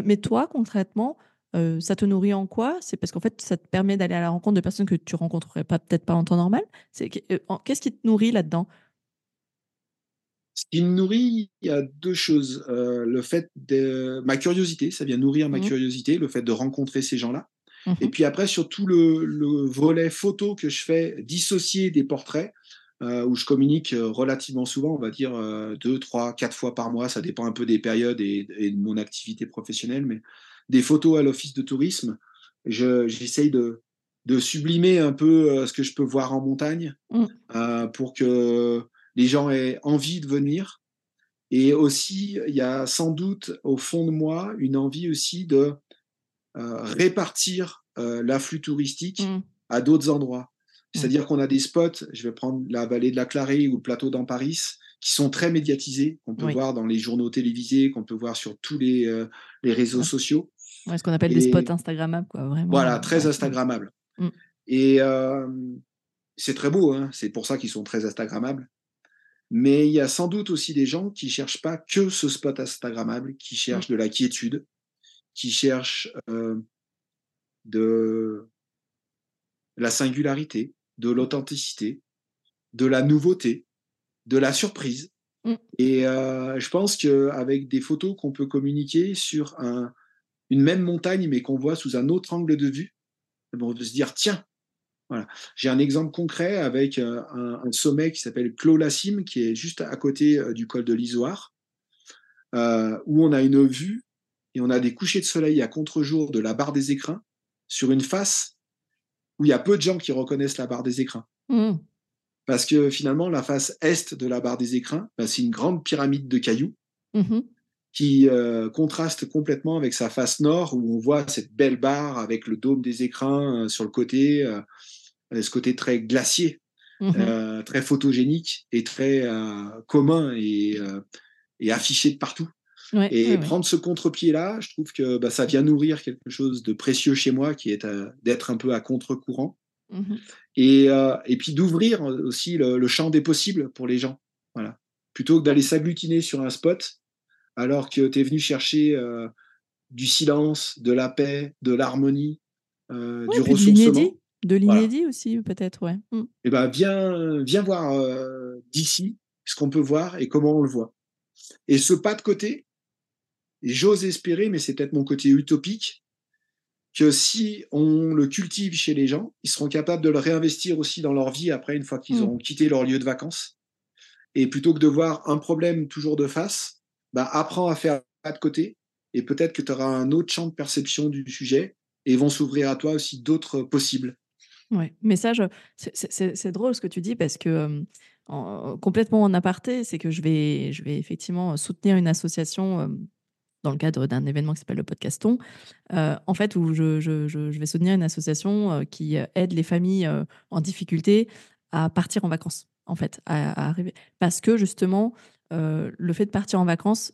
mais toi, concrètement, ça te nourrit en quoi? C'est parce qu'en fait, ça te permet d'aller à la rencontre de personnes que tu rencontrerais pas peut-être pas en temps normal. Qu'est-ce qui te nourrit là-dedans? Ce qui me nourrit, il y a deux choses. le fait de ma curiosité, ça vient nourrir ma mmh. curiosité, le fait de rencontrer ces gens-là. Et mmh puis après, sur tout le, volet photo que je fais, dissocié des portraits, euh, où je communique euh, relativement souvent, on va dire euh, deux, trois, quatre fois par mois, ça dépend un peu des périodes et, de mon activité professionnelle, mais des photos à l'office de tourisme, j'essaye de, de, sublimer un peu ce que je peux voir en montagne mmh. pour que les gens aient envie de venir. Et aussi, il y a sans doute au fond de moi une envie aussi de euh, répartir euh, l'afflux touristique mmh. à d'autres endroits. Mmh. C'est-à-dire qu'on a des spots, je vais prendre la vallée de la Clarée ou le plateau d'Amparis, qui sont très médiatisés, qu'on peut voir dans les journaux télévisés, qu'on peut voir sur tous les, euh, les réseaux sociaux. Ce qu'on appelle des spots Instagrammables, quoi, vraiment. Voilà, très Instagrammables. Mmh. Et c'est très beau, hein, c'est pour ça qu'ils sont très Instagrammables. Mais il y a sans doute aussi des gens qui cherchent pas que ce spot Instagrammable, qui cherchent de la quiétude, qui cherchent euh, de la singularité, de l'authenticité, de la nouveauté, de la surprise. Mm. Et euh, je pense qu'avec des photos qu'on peut communiquer sur un, une même montagne, mais qu'on voit sous un autre angle de vue, on peut se dire, tiens, voilà. J'ai un exemple concret avec euh, un, sommet qui s'appelle Clos Lassim, qui est juste à côté du col de l'Isoire, où on a une vue et on a des couchers de soleil à contre-jour de la barre des écrins sur une face où il y a peu de gens qui reconnaissent la barre des écrins. Mmh. Parce que finalement, la face est de la barre des écrins, bah, c'est une grande pyramide de cailloux mmh qui euh, contraste complètement avec sa face nord où on voit cette belle barre avec le dôme des écrins euh, sur le côté, euh, ce côté très glacier, mmh très photogénique et très commun et, et affiché de partout et prendre ce contre-pied-là, je trouve que bah, ça vient nourrir quelque chose de précieux chez moi, qui est d'être un peu à contre-courant. Mmh et, euh, et, puis d'ouvrir aussi le, champ des possibles pour les gens. Voilà. Plutôt que d'aller s'agglutiner sur un spot, alors que tu es venu chercher euh, du silence, de la paix, de l'harmonie, euh, du ressourcement. De l'inédit aussi, peut-être, ouais. Mmh. Et eh ben, viens, viens voir d'ici ce qu'on peut voir et comment on le voit. Et ce pas de côté, j'ose espérer, mais c'est peut-être mon côté utopique, que si on le cultive chez les gens, ils seront capables de le réinvestir aussi dans leur vie après, une fois qu'ils mmh. auront quitté leur lieu de vacances. Et plutôt que de voir un problème toujours de face, bah, apprends à faire pas de côté, et peut-être que tu auras un autre champ de perception du sujet, et vont s'ouvrir à toi aussi d'autres possibles. Ouais, message, c'est drôle ce que tu dis parce que complètement en aparté, c'est que je vais, je vais effectivement soutenir une association dans le cadre d'un événement qui s'appelle le Podcaston, euh, en fait, où je, vais soutenir une association euh, qui aide les familles euh, en difficulté à partir en vacances, en fait, à, arriver. Parce que justement, le fait de partir en vacances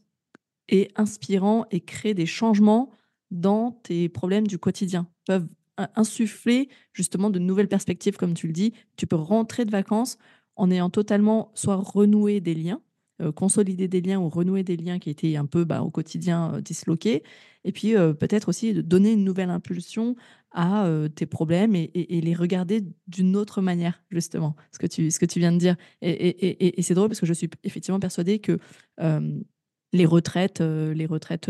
est inspirant et crée des changements dans tes problèmes du quotidien, peuvent insuffler justement de nouvelles perspectives, comme tu le dis. Tu peux rentrer de vacances en ayant totalement soit renoué des liens consolider des liens ou renouer des liens qui étaient un peu bah, au quotidien disloqués. Et puis peut-être aussi de donner une nouvelle impulsion à tes problèmes et, les regarder d'une autre manière, justement, ce que tu, ce que tu viens de dire. Et, c'est drôle parce que je suis effectivement persuadée que les retraites, les retraites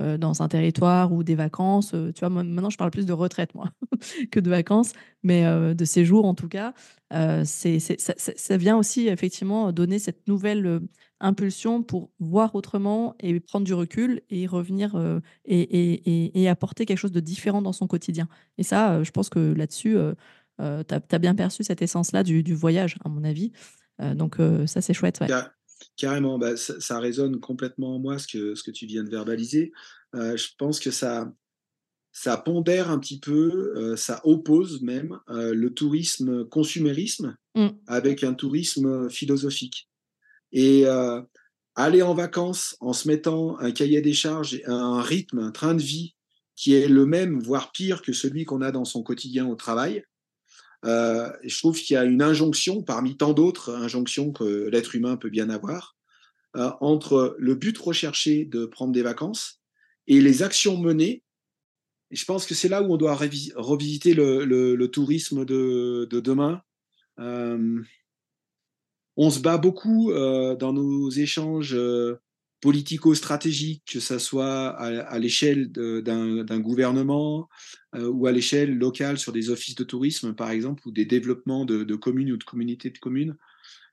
euh, dans un territoire ou des vacances. Euh, tu vois, maintenant, je parle plus de retraite, moi, [LAUGHS] que de vacances, mais euh, de séjour en tout cas. ça, vient aussi effectivement donner cette nouvelle impulsion pour voir autrement et prendre du recul et revenir et, apporter quelque chose de différent dans son quotidien. Et ça, je pense que là-dessus, tu as, bien perçu cette essence-là du, voyage, à mon avis. donc, ça, c'est chouette. Carrément, bah, ça, résonne complètement en moi ce que, ce que tu viens de verbaliser. Euh, je pense que ça, ça pondère un petit peu, euh, ça oppose même euh, le tourisme consumérisme mmh. avec un tourisme philosophique. Et aller en vacances en se mettant un cahier des charges, un rythme, un train de vie qui est le même, voire pire que celui qu'on a dans son quotidien au travail, euh, je trouve qu'il y a une injonction, parmi tant d'autres injonctions que l'être humain peut bien avoir, euh, entre le but recherché de prendre des vacances et les actions menées. Et je pense que c'est là où on doit revisiter le, tourisme de, demain. Euh, on se bat beaucoup dans nos échanges politico-stratégique, que ce soit à, l'échelle d'un gouvernement euh, ou à l'échelle locale sur des offices de tourisme, par exemple, ou des développements de, communes ou de communautés de communes,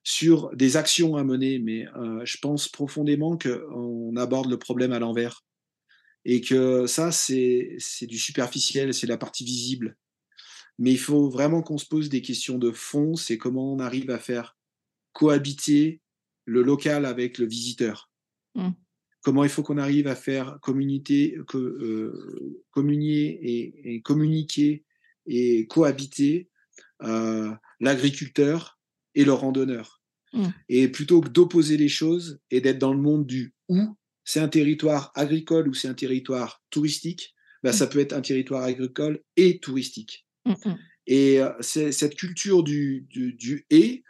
sur des actions à mener. Mais euh, je pense profondément qu'on aborde le problème à l'envers. Et que ça, c'est du superficiel, c'est la partie visible. Mais il faut vraiment qu'on se pose des questions de fond, c'est comment on arrive à faire cohabiter le local avec le visiteur Mmh. Comment il faut qu'on arrive à faire communiquer, euh, communier et, communiquer et cohabiter euh, l'agriculteur et le randonneur. Mmh. Et plutôt que d'opposer les choses et d'être dans le monde du où, c'est un territoire agricole ou c'est un territoire touristique, mmh. ça peut être un territoire agricole et touristique. Et euh, cette culture du, du, du et,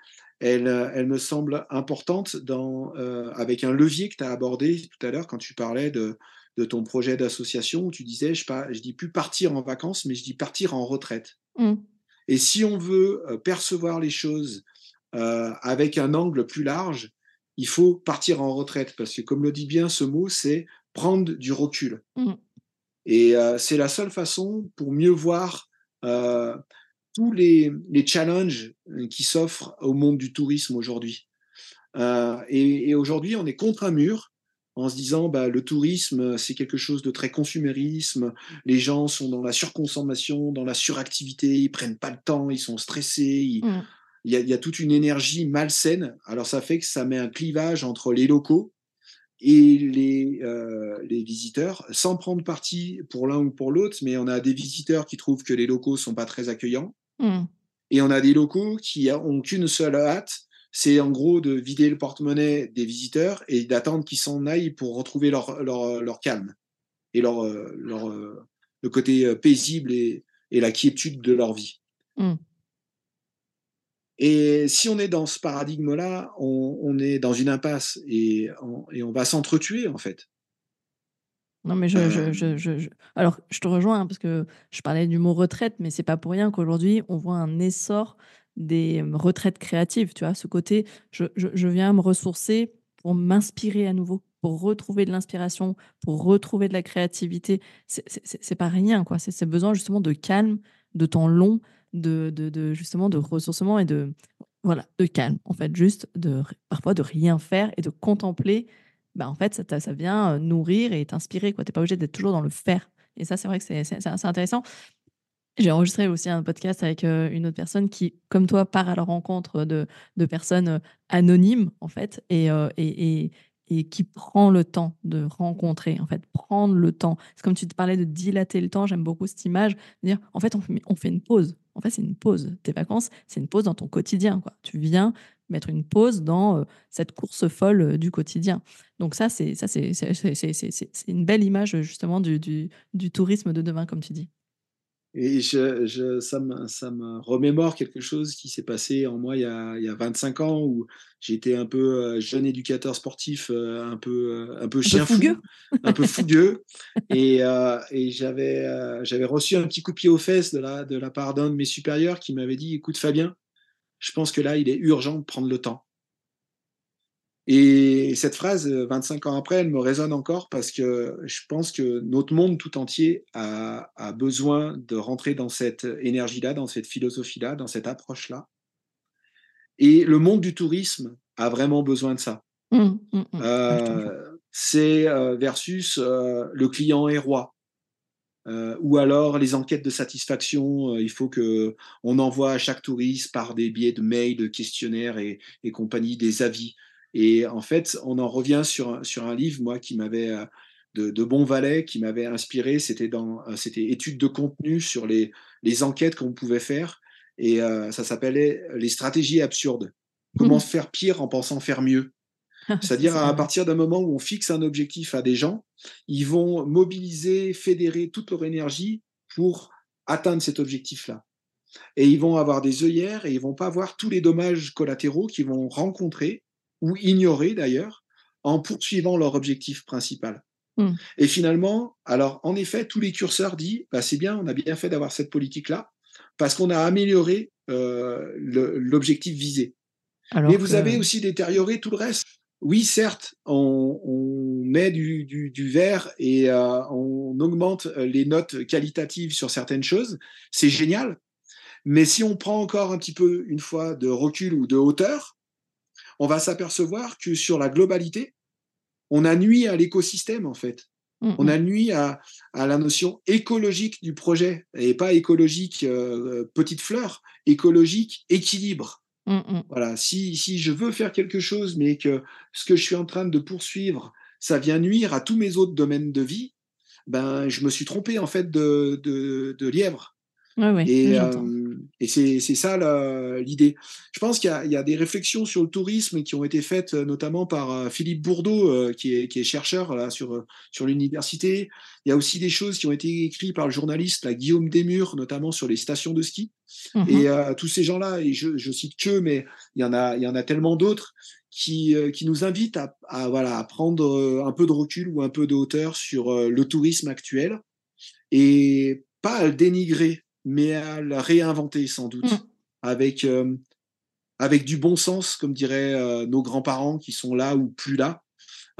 euh, elle, me semble importante dans, euh, avec un levier que tu as abordé tout à l'heure quand tu parlais de, ton projet d'association où tu disais, je ne dis plus partir en vacances, mais je dis partir en retraite. Mmh. Et si on veut euh, percevoir les choses avec un angle plus large, il faut partir en retraite, parce que comme le dit bien ce mot, c'est prendre du recul. Mmh. Et c'est la seule façon pour mieux voir tous les, challenges euh, qui s'offrent au monde du tourisme aujourd'hui. Euh, et, aujourd'hui, on est contre un mur en se disant bah, le tourisme, c'est quelque chose de très consumérisme, les gens sont dans la surconsommation, dans la suractivité, ils prennent pas le temps, ils sont stressés, mmh. il, y a, toute une énergie malsaine. Alors ça fait que ça met un clivage entre les locaux et les, euh, les visiteurs, sans prendre parti pour l'un ou pour l'autre, mais on a des visiteurs qui trouvent que les locaux sont pas très accueillants, Mmh. Et on a des locaux qui ont qu'une seule hâte, c'est en gros de vider le porte-monnaie des visiteurs et d'attendre qu'ils s'en aillent pour retrouver leur, leur, calme et leur, euh, leur, euh, le côté euh, paisible et, et, la quiétude de leur vie. Mmh. Et si on est dans ce paradigme-là, on, on, est dans une impasse et on, et on va s'entretuer en fait. Non, mais je, je, je, je, Alors, je te rejoins hein, parce que je parlais du mot retraite, mais c'est pas pour rien qu'aujourd'hui, on voit un essor des retraites créatives. Tu vois, ce côté, je, viens me ressourcer pour m'inspirer à nouveau, pour retrouver de l'inspiration, pour retrouver de la créativité. C'est pas rien, quoi. C'est besoin justement de calme, de temps long, de, de, de, justement de ressourcement et de voilà de calme en fait juste de parfois de rien faire et de contempler bah, en fait, ça, ça vient nourrir et t'inspirer. Tu n'es pas obligé d'être toujours dans le faire. Et ça, c'est vrai que c'est intéressant. J'ai enregistré aussi un podcast avec une autre personne qui, comme toi, part à la rencontre de, de personnes anonymes, en fait, et, et, et, qui prend le temps de rencontrer, en fait, prendre le temps. C'est comme tu te parlais de dilater le temps, j'aime beaucoup cette image, dire, en fait, on on fait une pause. En fait, c'est une pause. Tes vacances, c'est une pause dans ton quotidien. Quoi. Tu viens, mettre une pause dans euh, cette course folle euh, du quotidien. Donc ça, c'est ça, c'est une belle image justement du, du, tourisme de demain, comme tu dis. Et je, je, ça, me, ça me remémore quelque chose qui s'est passé en moi il y, a, il y a 25 ans où j'étais un peu euh, jeune éducateur sportif, un peu, un peu chien fou, un peu fougueux. [LAUGHS] et, et j'avais, j'avais reçu un petit coup de pied aux fesses de la, de la part d'un de mes supérieurs qui m'avait dit Écoute, Fabien, je pense que là, il est urgent de prendre le temps. Et cette phrase, 25 ans après, elle me résonne encore parce que je pense que notre monde tout entier a, besoin de rentrer dans cette énergie-là, dans cette philosophie-là, dans cette approche-là. Et le monde du tourisme a vraiment besoin de ça. Mmh, mmh, mmh. Euh, c'est euh, versus euh, le client est roi. Ou alors les enquêtes de satisfaction, il faut que on envoie à chaque touriste par des biais de mails, de questionnaires et, et compagnie des avis. Et en fait, on en revient sur, sur un livre, moi, qui m'avait euh, de, de Bon Valet, qui m'avait inspiré. C'était dans, euh, c'était études de contenu sur les, les enquêtes qu'on pouvait faire, et euh, ça s'appelait les stratégies absurdes. Comment mmh. faire pire en pensant faire mieux. [LAUGHS] C'est-à-dire à partir d'un moment où on fixe un objectif à des gens, ils vont mobiliser, fédérer toute leur énergie pour atteindre cet objectif-là. Et ils vont avoir des œillères et ils vont pas voir tous les dommages collatéraux qu'ils vont rencontrer ou ignorer d'ailleurs, en poursuivant leur objectif principal. Hmm. Et finalement, alors en effet, tous les curseurs disent, bah, c'est bien, on a bien fait d'avoir cette politique-là, parce qu'on a amélioré euh, l'objectif visé. Mais vous avez aussi détérioré tout le reste. Oui, certes, on, met du, du, verre et euh, on augmente les notes qualitatives sur certaines choses. C'est génial. Mais si on prend encore un petit peu, une fois, de recul ou de hauteur, on va s'apercevoir que sur la globalité, on a nuit à l'écosystème, en fait. On a mm. nuit à, la notion écologique du projet, et pas écologique euh, petite fleur, écologique équilibre. Mm, voilà, si, je veux faire quelque chose, mais que ce que je suis en train de poursuivre, ça vient nuire à tous mes autres domaines de vie, ben, je me suis trompé en fait de, de lièvre et, euh, et c'est ça l'idée. Je pense qu'il y, y, a des réflexions sur le tourisme qui ont été faites notamment par Philippe Bourdeau, qui, est, qui, est, chercheur là, sur, sur l'université. Il y a aussi des choses qui ont été écrites par le journaliste là, Guillaume Desmurs, notamment sur les stations de ski. Mmh et tous ces gens-là, et je, je, cite que, mais il y en a, il y en a tellement d'autres qui, qui nous invitent à, à, voilà, à prendre un peu de recul ou un peu de hauteur sur le tourisme actuel et pas à le dénigrer mais à la réinventer sans doute, mmh. avec, euh, avec du bon sens, comme diraient euh, nos grands-parents qui sont là ou plus là.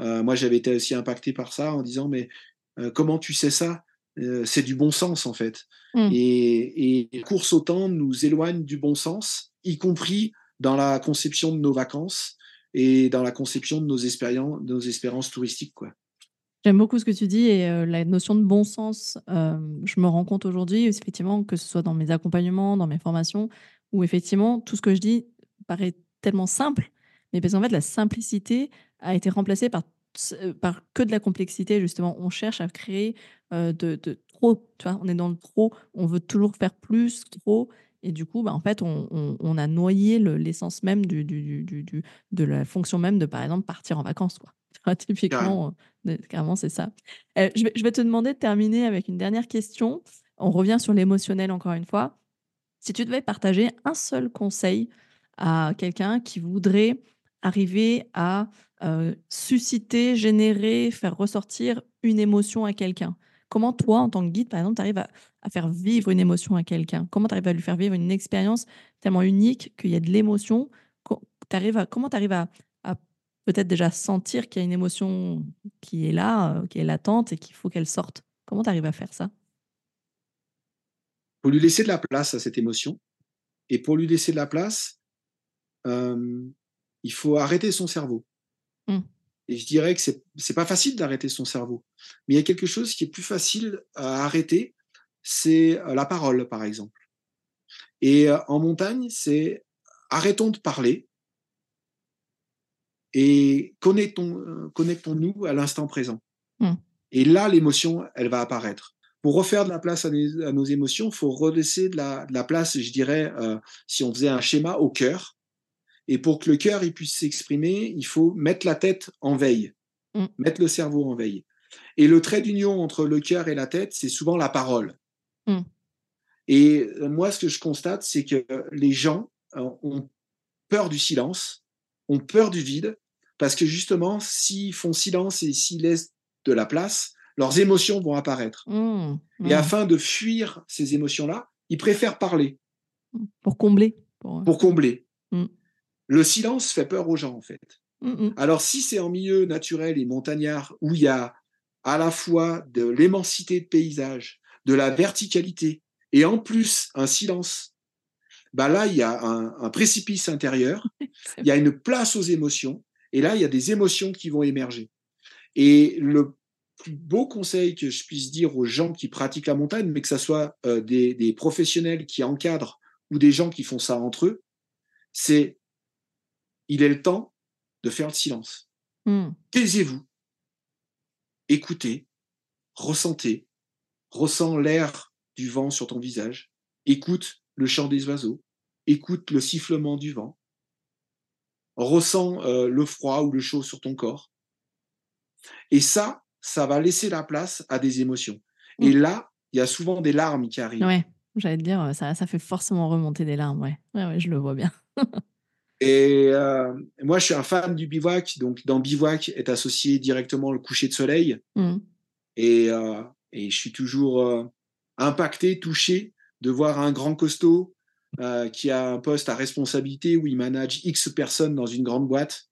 Euh, moi, j'avais été aussi impacté par ça en disant, mais comment tu sais ça? C'est du bon sens, en fait. Mmh. Et, et course au temps nous éloigne du bon sens, y compris dans la conception de nos vacances et dans la conception de nos expériences, nos espérances touristiques. Quoi. J'aime beaucoup ce que tu dis et euh, la notion de bon sens, euh, je me rends compte aujourd'hui, effectivement, que ce soit dans mes accompagnements, dans mes formations, où effectivement, tout ce que je dis paraît tellement simple, mais parce qu'en fait, la simplicité a été remplacée par, euh, par que de la complexité, justement. On cherche à créer de, de, trop, tu vois, on est dans le trop, on veut toujours faire plus, trop, et du coup, bah, en fait, on, on, a noyé l'essence même du, du, du, de la fonction même de, par exemple, partir en vacances, quoi. [LAUGHS] Typiquement, Carrément, c'est ça. Euh, je, vais, te demander de terminer avec une dernière question. On revient sur l'émotionnel encore une fois. Si tu devais partager un seul conseil à quelqu'un qui voudrait arriver à euh, susciter, générer, faire ressortir une émotion à quelqu'un, comment toi, en tant que guide, par exemple, tu arrives à, à, faire vivre une émotion à quelqu'un? Comment tu arrives à lui faire vivre une expérience tellement unique qu'il y a de l'émotion? Comment tu arrives à, peut-être déjà sentir qu'il y a une émotion qui est là, euh, qui est latente et qu'il faut qu'elle sorte. Comment tu arrives à faire ça? Il faut lui laisser de la place à cette émotion. Et pour lui laisser de la place, euh, il faut arrêter son cerveau. Mmh. Et je dirais que c'est n'est pas facile d'arrêter son cerveau. Mais il y a quelque chose qui est plus facile à arrêter, c'est euh, la parole, par exemple. Et en montagne, c'est arrêtons de parler et connectons, connectons-nous à l'instant présent? Mmh. Et là, l'émotion, elle va apparaître. Pour refaire de la place à, nos, émotions, il faut relaisser de la, de la, place, je dirais, euh, si on faisait un schéma au cœur. Et pour que le cœur il puisse s'exprimer, il faut mettre la tête en veille, mmh. mettre le cerveau en veille. Et le trait d'union entre le cœur et la tête, c'est souvent la parole. Mmh. Et moi, ce que je constate, c'est que les gens ont peur du silence, ont peur du vide, parce que justement, s'ils font silence et s'ils laissent de la place, leurs émotions vont apparaître. Mmh, et mmh. afin de fuir ces émotions-là, ils préfèrent parler. Pour combler. Pour, combler. Mmh. Le silence fait peur aux gens, en fait. Alors, si c'est en milieu naturel et montagnard, où il y a à la fois de l'immensité de paysage, de la verticalité, et en plus un silence, bah là, il y a un, précipice intérieur, [LAUGHS] il y a une place aux émotions, et là, il y a des émotions qui vont émerger. Et le plus beau conseil que je puisse dire aux gens qui pratiquent la montagne, mais que ce soit euh, des, professionnels qui encadrent ou des gens qui font ça entre eux, c'est il est le temps de faire le silence. Mmh. Taisez-vous, écoutez, ressentez, ressens l'air du vent sur ton visage, écoute le chant des oiseaux, écoute le sifflement du vent, ressens euh, le froid ou le chaud sur ton corps. Et ça, ça va laisser la place à des émotions. Et mmh. là, il y a souvent des larmes qui arrivent. Ouais, j'allais te dire, ça, ça fait forcément remonter des larmes, ouais. Ouais, je le vois bien. [LAUGHS] Et euh, moi, je suis un fan du bivouac. Donc, dans bivouac est associé directement le coucher de soleil. Mmh. Et, euh, et, je suis toujours euh, impacté, touché de voir un grand costaud qui a un poste à responsabilité où il manage X personnes dans une grande boîte,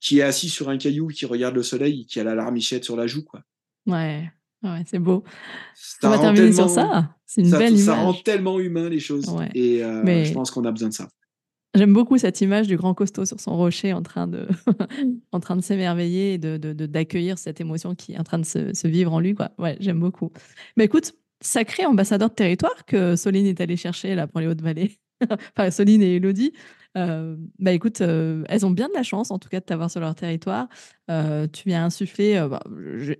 qui est assis sur un caillou, qui regarde le soleil, qui a la larmichette sur la joue. Quoi. Ouais, ouais c'est beau. Ça On va terminer sur ça. C'est une belle image. Ça rend tellement humain les choses. Et je pense qu'on a besoin de ça. J'aime beaucoup cette image du grand costaud sur son rocher en train de, [LAUGHS] en train de s'émerveiller et de, d'accueillir cette émotion qui est en train de se, vivre en lui. Quoi. Ouais, j'aime beaucoup. Mais écoute, sacré ambassadeur de territoire que Soline est allée chercher là pour les Hautes-Vallées. [LAUGHS] enfin, Soline et Elodie. Euh, bah écoute, euh, elles ont bien de la chance en tout cas de t'avoir sur leur territoire. Euh, tu viens insuffler, bah,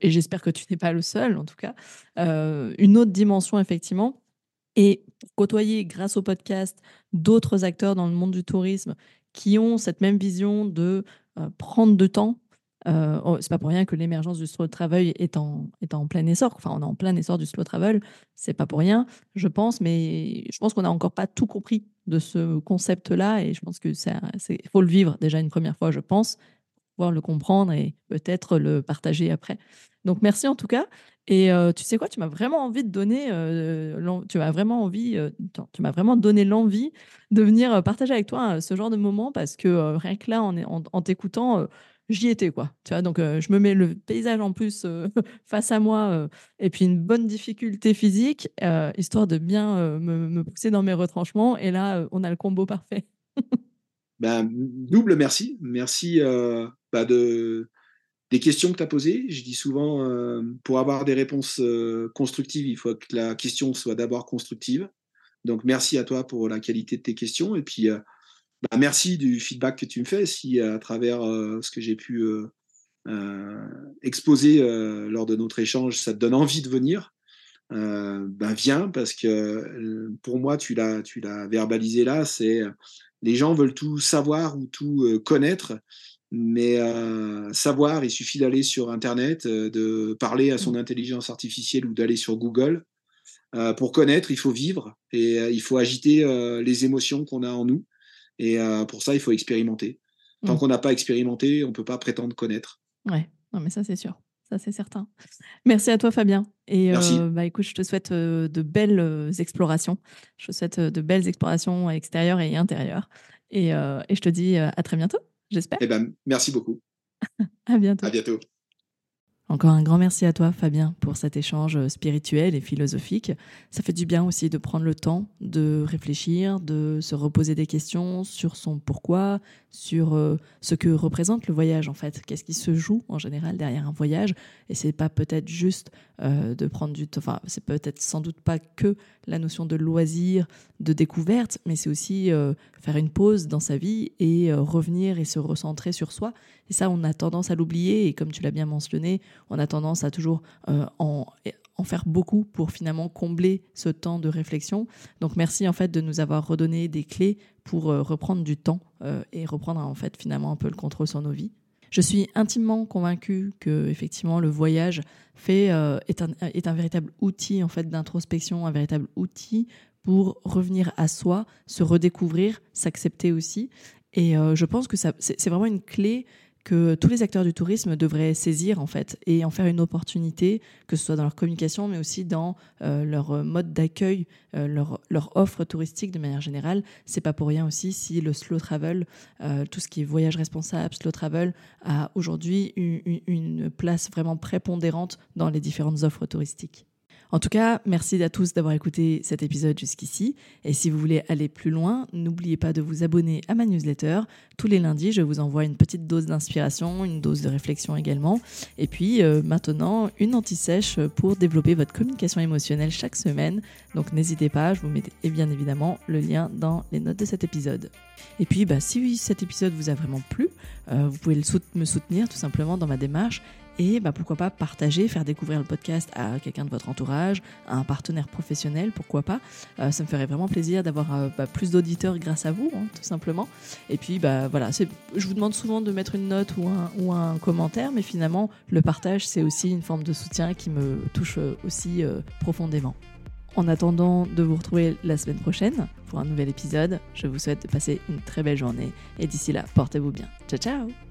et j'espère que tu n'es pas le seul en tout cas, une autre dimension effectivement et côtoyer grâce au podcast d'autres acteurs dans le monde du tourisme qui ont cette même vision de prendre de temps. Euh, oh, c'est pas pour rien que l'émergence du slow travel est en, est en plein essor. Enfin, on est en plein essor du slow travel. C'est pas pour rien, je pense, mais je pense qu'on n'a encore pas tout compris de ce concept-là et je pense que c'est, faut le vivre déjà une première fois, je pense, pouvoir le comprendre et peut-être le partager après. Donc merci en tout cas. Et euh, tu sais quoi, tu m'as vraiment envie de donner, euh, tu m'as vraiment envie, euh, tu m'as vraiment donné l'envie de venir partager avec toi ce genre de moment parce que rien que là, en, en, t'écoutant, j'y étais quoi. Tu vois, donc je me mets le paysage en plus [LAUGHS] face à moi et puis une bonne difficulté physique, histoire de bien me, pousser dans mes retranchements. Et là, on a le combo parfait. [LAUGHS] ben, double merci, merci bah, de des questions que tu as posées. Je dis souvent, euh, pour avoir des réponses euh, constructives, il faut que la question soit d'abord constructive. Donc, merci à toi pour la qualité de tes questions. Et puis, euh, bah, merci du feedback que tu me fais. Si à travers ce que j'ai pu exposer lors de notre échange, ça te donne envie de venir, ben viens, parce que pour moi, tu l'as, tu l'as verbalisé là, c'est les gens veulent tout savoir ou tout connaître. Mais euh, savoir, il suffit d'aller sur Internet, euh, de parler à son mmh. intelligence artificielle ou d'aller sur Google. Euh, pour connaître, il faut vivre et il faut agiter les émotions qu'on a en nous. Et pour ça, il faut expérimenter. Tant mmh. qu'on n'a pas expérimenté, on ne peut pas prétendre connaître. Ouais, non, mais ça, c'est sûr. Ça, c'est certain. Merci à toi, Fabien. Et bah, écoute, je te souhaite de belles explorations. Je te souhaite de belles explorations extérieures et intérieures. Et, et je te dis à très bientôt j'espère. Eh ben, merci beaucoup. [LAUGHS] à bientôt. À bientôt. Encore un grand merci à toi, Fabien, pour cet échange spirituel et philosophique. Ça fait du bien aussi de prendre le temps de réfléchir, de se reposer des questions sur son pourquoi, sur euh, ce que représente le voyage en fait. Qu'est-ce qui se joue en général derrière un voyage? Et c'est pas peut-être juste euh, de prendre du temps. Enfin, c'est peut-être sans doute pas que la notion de loisir, de découverte, mais c'est aussi euh, faire une pause dans sa vie et revenir et se recentrer sur soi. Et ça, on a tendance à l'oublier. Et comme tu l'as bien mentionné, on a tendance à toujours en faire beaucoup pour finalement combler ce temps de réflexion. Donc merci en fait de nous avoir redonné des clés pour euh, reprendre du temps euh, et reprendre en fait finalement un peu le contrôle sur nos vies. Je suis intimement convaincue que effectivement le voyage fait, euh, est, un, véritable outil en fait d'introspection, un véritable outil pour revenir à soi, se redécouvrir, s'accepter aussi. Et euh, je pense que c'est vraiment une clé que tous les acteurs du tourisme devraient saisir en fait et en faire une opportunité, que ce soit dans leur communication, mais aussi dans euh, leur mode d'accueil, euh, leur, offre touristique de manière générale. C'est pas pour rien aussi si le slow travel, euh, tout ce qui est voyage responsable, slow travel, a aujourd'hui une place vraiment prépondérante dans les différentes offres touristiques. En tout cas, merci à tous d'avoir écouté cet épisode jusqu'ici. Et si vous voulez aller plus loin, n'oubliez pas de vous abonner à ma newsletter. Tous les lundis, je vous envoie une petite dose d'inspiration, une dose de réflexion également. Et puis euh, maintenant, une anti-sèche pour développer votre communication émotionnelle chaque semaine. Donc n'hésitez pas, je vous mets bien évidemment le lien dans les notes de cet épisode. Et puis, bah, si cet épisode vous a vraiment plu, euh, vous pouvez me soutenir tout simplement dans ma démarche et bah, pourquoi pas partager, faire découvrir le podcast à quelqu'un de votre entourage, à un partenaire professionnel, pourquoi pas. Euh, ça me ferait vraiment plaisir d'avoir euh, bah, plus d'auditeurs grâce à vous, hein, tout simplement. Et puis bah, voilà, je vous demande souvent de mettre une note ou un, commentaire, mais finalement, le partage, c'est aussi une forme de soutien qui me touche euh, aussi profondément. En attendant de vous retrouver la semaine prochaine pour un nouvel épisode, je vous souhaite de passer une très belle journée et d'ici là, portez-vous bien. Ciao ciao